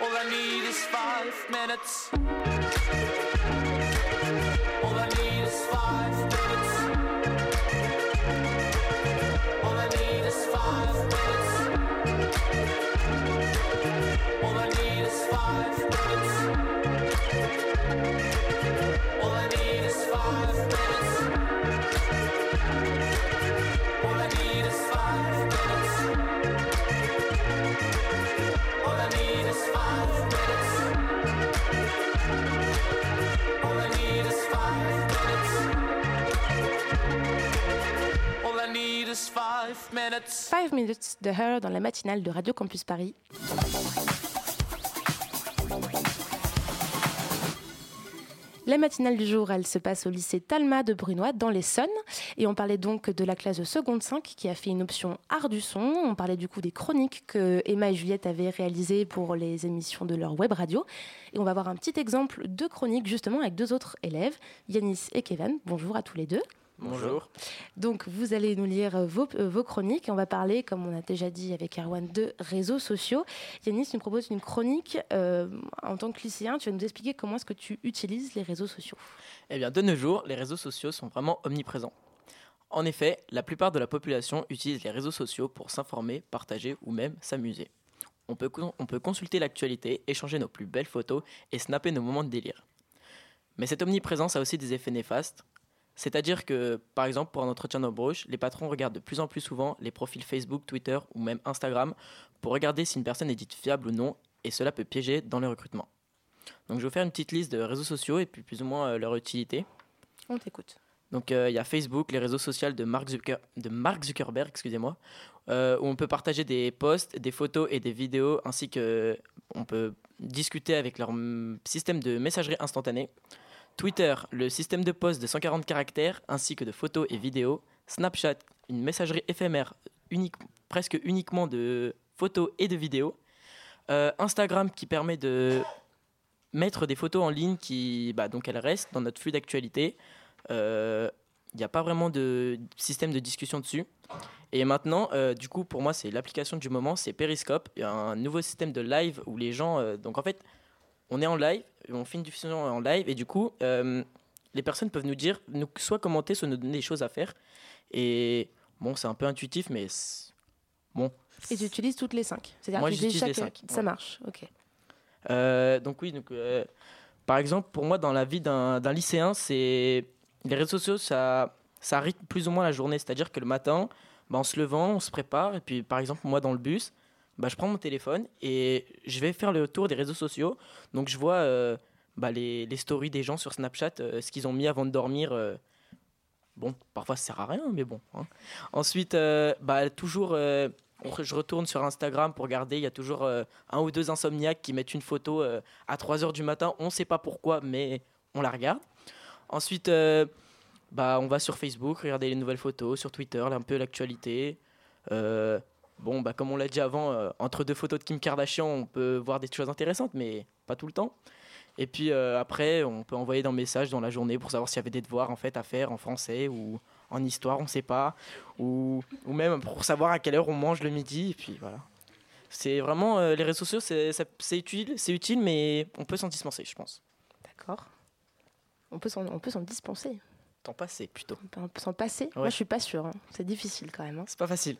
All I need is five minutes. All I need is five minutes. All I need is five minutes. All I need is five minutes. All I need is five minutes. All I need is five minutes. Minutes. 5 minutes de Her dans la matinale de Radio Campus Paris. La matinale du jour, elle se passe au lycée Talma de Brunois dans l'Essonne. Et on parlait donc de la classe de seconde 5 qui a fait une option art du son. On parlait du coup des chroniques que Emma et Juliette avaient réalisées pour les émissions de leur web radio. Et on va voir un petit exemple de chronique justement avec deux autres élèves, Yanis et Kevin. Bonjour à tous les deux. Bonjour. Donc, vous allez nous lire euh, vos, euh, vos chroniques on va parler, comme on a déjà dit avec Erwan, de réseaux sociaux. Yanis nous propose une chronique. euh, en tant que lycéen, tu vas nous expliquer comment est-ce que tu utilises les réseaux sociaux. Eh bien, de nos jours, les réseaux sociaux sont vraiment omniprésents. En effet, la plupart de la population utilise les réseaux sociaux pour s'informer, partager ou même s'amuser. On peut, on peut consulter l'actualité, échanger nos plus belles photos et snapper nos moments de délire. Mais cette omniprésence a aussi des effets néfastes. C'est-à-dire que, par exemple, pour un entretien d'embauche, les patrons regardent de plus en plus souvent les profils Facebook, Twitter ou même Instagram pour regarder si une personne est dite fiable ou non, et cela peut piéger dans le recrutement. Donc je vais vous faire une petite liste de réseaux sociaux et puis plus ou moins euh, leur utilité. On t'écoute. Donc euh, il y a Facebook, les réseaux sociaux de Mark, Zucker- de Mark Zuckerberg, excusez-moi, euh, où on peut partager des posts, des photos et des vidéos, ainsi que on peut discuter avec leur mm, système de messagerie instantanée. Twitter, le système de posts de 140 caractères, ainsi que de photos et vidéos. Snapchat, une messagerie éphémère presque uniquement de photos et de vidéos. Euh, Instagram qui permet de mettre des photos en ligne qui, bah, donc elles restent dans notre flux d'actualité. Euh, Il n'y a pas vraiment de système de discussion dessus. Et maintenant, euh, du coup, pour moi, c'est l'application du moment, c'est Periscope, un nouveau système de live où les gens, euh, donc en fait, on est en live, on fait une diffusion en live, et du coup, euh, les personnes peuvent nous dire, nous, soit commenter, soit nous donner des choses à faire. Et bon, c'est un peu intuitif, mais bon, Et tu utilises toutes les 5. C'est-à-dire Moi, j'utilise les chaque- cinq, Ça ouais. marche, ok. Euh, donc oui, donc, euh, par exemple, pour moi, dans la vie d'un d'un lycéen, c'est les réseaux sociaux, ça, ça rythme plus ou moins la journée. C'est-à-dire que le matin, bah, en se levant, on se prépare. Et puis, par exemple, moi, dans le bus, bah, je prends mon téléphone et je vais faire le tour des réseaux sociaux. Donc, je vois euh, bah, les, les stories des gens sur Snapchat, euh, ce qu'ils ont mis avant de dormir. euh, bon, parfois, ça sert à rien, mais bon. hein. Ensuite, bah, toujours, je retourne sur Instagram pour regarder. Il y a toujours un ou deux insomniaques qui mettent une photo à 3 heures du matin. On ne sait pas pourquoi, mais on la regarde. Ensuite, bah, on va sur Facebook, regarder les nouvelles photos, sur Twitter, un peu l'actualité. Bon, bah, comme on l'a dit avant, euh, entre deux photos de Kim Kardashian, on peut voir des choses intéressantes, mais pas tout le temps. Et puis euh, après, on peut envoyer des messages dans la journée pour savoir s'il y avait des devoirs en fait à faire en français ou en histoire, on ne sait pas, ou, ou même pour savoir à quelle heure on mange le midi. Et puis voilà. C'est vraiment euh, les réseaux sociaux, c'est utile, c'est utile, mais on peut s'en dispenser, je pense. D'accord. On peut s'en dispenser. T'en passer plutôt. On peut- s'en passer Moi, je suis pas sûre. hein. C'est difficile quand même. hein. C'est pas facile.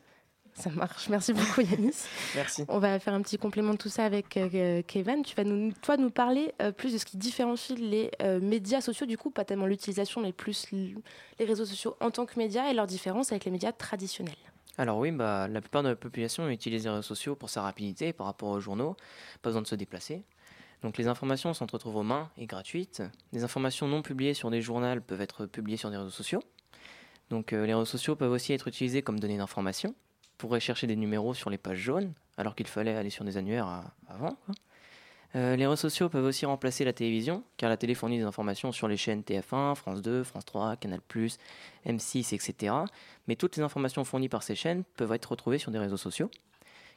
Ça marche. Merci beaucoup, Yanis. Merci. On va faire un petit complément de tout ça avec euh, Kevin. Tu vas nous, toi nous parler euh, plus de ce qui différencie les euh, médias sociaux, du coup, pas tellement l'utilisation, mais plus les réseaux sociaux en tant que médias et leur différence avec les médias traditionnels. Alors oui, bah, la plupart de la population utilise les réseaux sociaux pour sa rapidité par rapport aux journaux, pas besoin de se déplacer. Donc les informations s'entretrouvent aux mains et gratuites. Les informations non publiées sur des journaux peuvent être publiées sur des réseaux sociaux. Donc euh, les réseaux sociaux peuvent aussi être utilisés comme données d'information pour rechercher des numéros sur les pages jaunes, alors qu'il fallait aller sur des annuaires à- avant. Euh, les réseaux sociaux peuvent aussi remplacer la télévision, car la télé fournit des informations sur les chaînes TF1, France 2, France 3, Canal+, M6, etc. Mais toutes les informations fournies par ces chaînes peuvent être retrouvées sur des réseaux sociaux,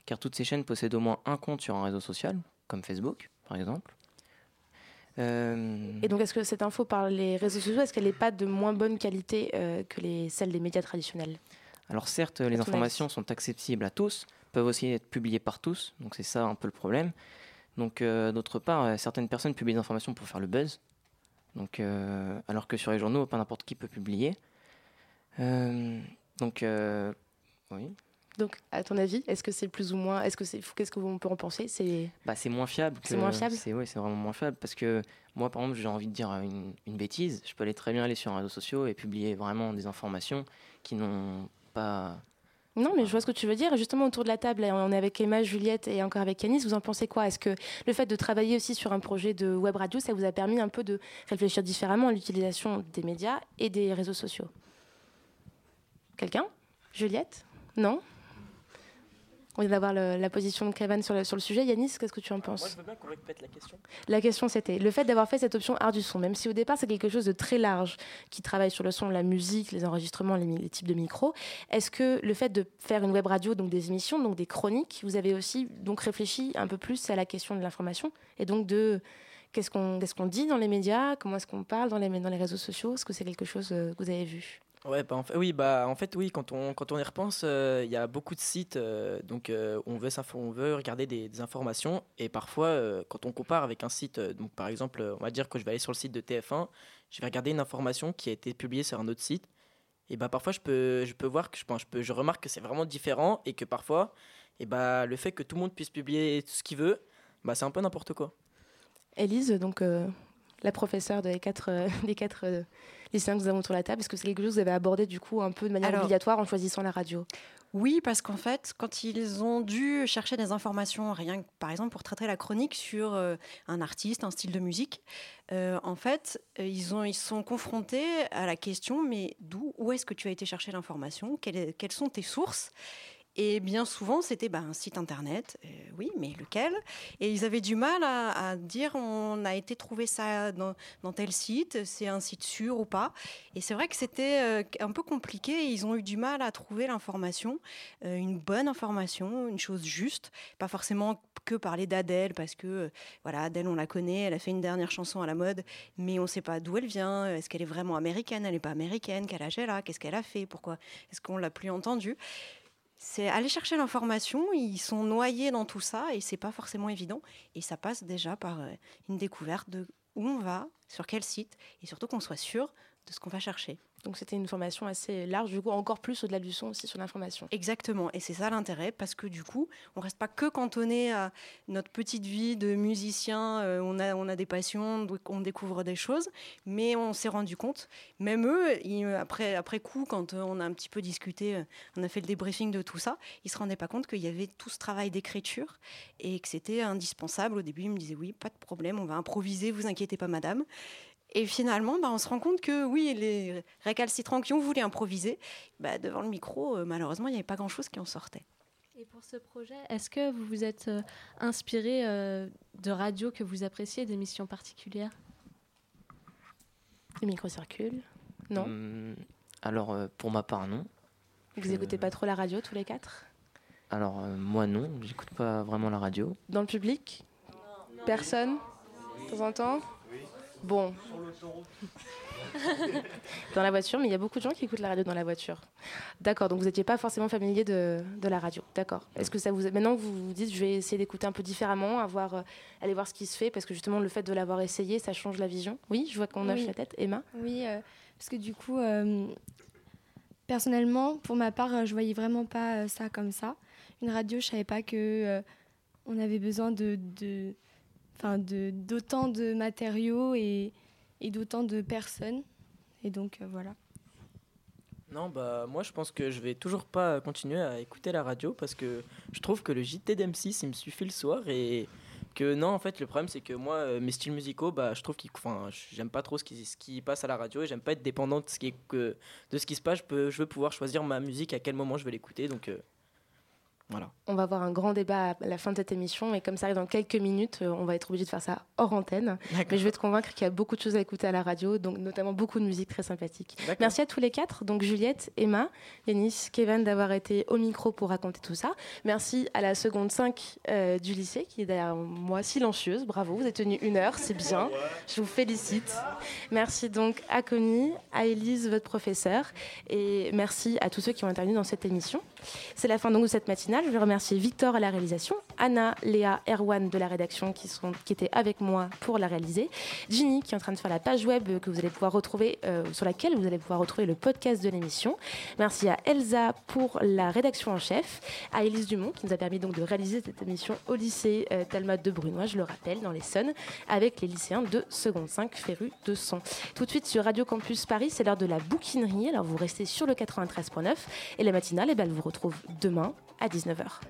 car toutes ces chaînes possèdent au moins un compte sur un réseau social, comme Facebook, par exemple. Euh, Et donc, est-ce que cette info par les réseaux sociaux, est-ce qu'elle n'est pas de moins bonne qualité euh, que les, celles des médias traditionnels? Alors certes, les informations sont accessibles à tous, peuvent aussi être publiées par tous, donc c'est ça un peu le problème. Donc euh, d'autre part, euh, certaines personnes publient des informations pour faire le buzz, donc, euh, alors que sur les journaux, pas n'importe qui peut publier. Euh, donc oui, Donc, à ton avis, est-ce que c'est plus ou moins. Est-ce que c'est. Qu'est-ce que on peut en penser? C'est. bah, c'est moins fiable. C'est moins fiable? C'est ouais, c'est vraiment moins fiable parce que moi, par exemple, j'ai envie de dire une, une bêtise, je peux aller très bien aller sur un réseau social et publier vraiment des informations qui n'ont Non, mais je vois ce que tu veux dire. Justement, autour de la table, on est avec Emma, Juliette et encore avec Yanis. Vous en pensez quoi? Est-ce que le fait de travailler aussi sur un projet de web radio, ça vous a permis un peu de réfléchir différemment à l'utilisation des médias et des réseaux sociaux? Quelqu'un? Juliette? Non? On vient d'avoir la position de Kevin sur le, sur le sujet. Yanis, qu'est-ce que tu en penses Moi, je veux bien qu'on répète la question. La question c'était le fait d'avoir fait cette option art du son, même si au départ c'est quelque chose de très large qui travaille sur le son, la musique, les enregistrements, les, types de micros. Est-ce que le fait de faire une web radio, donc des émissions, donc des chroniques, vous avez aussi donc réfléchi un peu plus à la question de l'information et donc de qu'est-ce qu'on qu'est-ce qu'on dit dans les médias, comment est-ce qu'on parle dans les dans les réseaux sociaux, est-ce que c'est quelque chose euh, que vous avez vu? Ouais, bah, en fait, oui, bah, en fait, oui, quand on, quand on y repense, euh, il y a beaucoup de sites, euh, donc euh, on, veut on veut regarder des, informations, et parfois, quand on compare avec un site, donc par exemple, on va dire que je vais aller sur le site de TF1, je vais regarder une information qui a été publiée sur un autre site, et bah parfois, je peux, je peux voir que je, je, peux, je remarque que c'est vraiment différent, et que parfois, et bah, le fait que tout le monde puisse publier ce qu'il veut, bah, c'est un peu n'importe quoi. Élise, donc la professeure des quatre, euh, des quatre euh, lycéens que nous avons autour de la table, est-ce que c'est quelque chose que vous avez abordé du coup un peu de manière Alors- obligatoire en choisissant la radio. Oui, parce qu'en fait, quand ils ont dû chercher des informations, rien que par exemple pour traiter la chronique sur euh, un artiste, un style de musique, euh, en fait, euh, ils, ont, ils sont confrontés à la question mais d'où, où est-ce que tu as été chercher l'information? Quelles sont tes sources? Et bien souvent, c'était bah, un site internet, euh, oui, mais lequel? Et ils avaient du mal à, dire on a été trouver ça dans, tel site, c'est un site sûr ou pas? Et c'est vrai que c'était euh, un peu compliqué. Ils ont eu du mal à trouver l'information, euh, une bonne information, une chose juste, pas forcément que parler d'Adèle parce que voilà, Adèle on la connaît, elle a fait une dernière chanson à la mode, mais on ne sait pas d'où elle vient. Est-ce qu'elle est vraiment américaine? Elle n'est pas américaine. Quel âge elle a? Qu'est-ce qu'elle a fait? Pourquoi? Est-ce qu'on l'a plus entendue? C'est aller chercher l'information, ils sont noyés dans tout ça et c'est pas forcément évident. Et ça passe déjà par euh, une découverte de où on va, sur quel site, et surtout qu'on soit sûr de ce qu'on va chercher. Donc c'était une formation assez large, du coup encore plus au-delà du son aussi sur l'information. Exactement, et c'est ça l'intérêt, parce que du coup, on reste pas que cantonné à notre petite vie de musicien, euh, on, a, on a des passions, donc on découvre des choses, mais on s'est rendu compte, même eux, ils, après, après coup, quand euh, on a un petit peu discuté, euh, on a fait le débriefing de tout ça, ils se rendaient pas compte qu'il y avait tout ce travail d'écriture et que c'était indispensable. Au début, ils me disaient oui, pas de problème, on va improviser, vous inquiétez pas, madame. Et finalement, bah, on se rend compte que oui, les récalcitrants qui ont voulu improviser, bah, devant le micro, euh, malheureusement, il n'y avait pas grand-chose qui en sortait. Et pour ce projet, est-ce que vous vous êtes euh, inspiré euh, de radios que vous appréciez, d'émissions particulières? Les micros circulent. Non? Hum, alors, euh, pour ma part, non. Vous Je- écoutez pas trop la radio tous les quatre? Alors, euh, moi, non. J'écoute pas vraiment la radio. Dans le public? Personne? De temps en temps? Bon. dans la voiture, mais il y a beaucoup de gens qui écoutent la radio dans la voiture. D'accord, donc vous n'étiez pas forcément familier de, de la radio. D'accord. Est-ce que ça vous. Maintenant que vous vous dites, je vais essayer d'écouter un peu différemment, avoir, euh, aller voir ce qui se fait, parce que justement, le fait de l'avoir essayé, ça change la vision? Oui, je vois qu'on hoche Oui. la tête. Emma? Oui, euh, parce que du coup, euh, personnellement, pour ma part, je voyais vraiment pas ça comme ça. Une radio, je savais pas que euh, on avait besoin de, de, enfin, de d'autant de matériaux et, et d'autant de personnes. Et donc euh, voilà. Non, bah moi je pense que je vais toujours pas continuer à écouter la radio parce que je trouve que le JT d'M6 il me suffit le soir et que non en fait le problème c'est que moi euh, mes styles musicaux bah je trouve qu'ils j'aime pas trop ce qui, ce qui passe à la radio et j'aime pas être dépendant de ce qui de ce qui se passe je peux je veux pouvoir choisir ma musique à quel moment je vais l'écouter donc euh, Voilà. On va avoir un grand débat à la fin de cette émission, et comme ça arrive dans quelques minutes, euh, on va être obligé de faire ça hors antenne. Mais je vais te convaincre qu'il y a beaucoup de choses à écouter à la radio, donc notamment beaucoup de musique très sympathique. Merci à tous les quatre, donc Juliette, Emma, Yanis, Kevin d'avoir été au micro pour raconter tout ça. Merci à la seconde 5 euh, du lycée qui est derrière moi silencieuse. Bravo, vous êtes tenu une heure, c'est bien. Je vous félicite. Merci donc à Connie, à Élise, votre professeur, et merci à tous ceux qui ont intervenu dans cette émission. C'est la fin donc de cette matinale. Je vais remercier Victor à la réalisation, Anna, Léa, Erwan de la rédaction qui, sont, qui étaient avec moi pour la réaliser, Ginny qui est en train de faire la page web que vous allez pouvoir retrouver, euh, sur laquelle vous allez pouvoir retrouver le podcast de l'émission. Merci à Elsa pour la rédaction en chef, à Élise Dumont qui nous a permis donc de réaliser cette émission au lycée euh, Talma de Brunois, je le rappelle, dans les l'Essonne, avec les lycéens de seconde 5 Féru de Son. Tout de suite sur Radio Campus Paris, c'est l'heure de la bouquinerie. Alors vous restez sur le 93.9 et la matinale, eh ben, vous retrouve demain à 19h.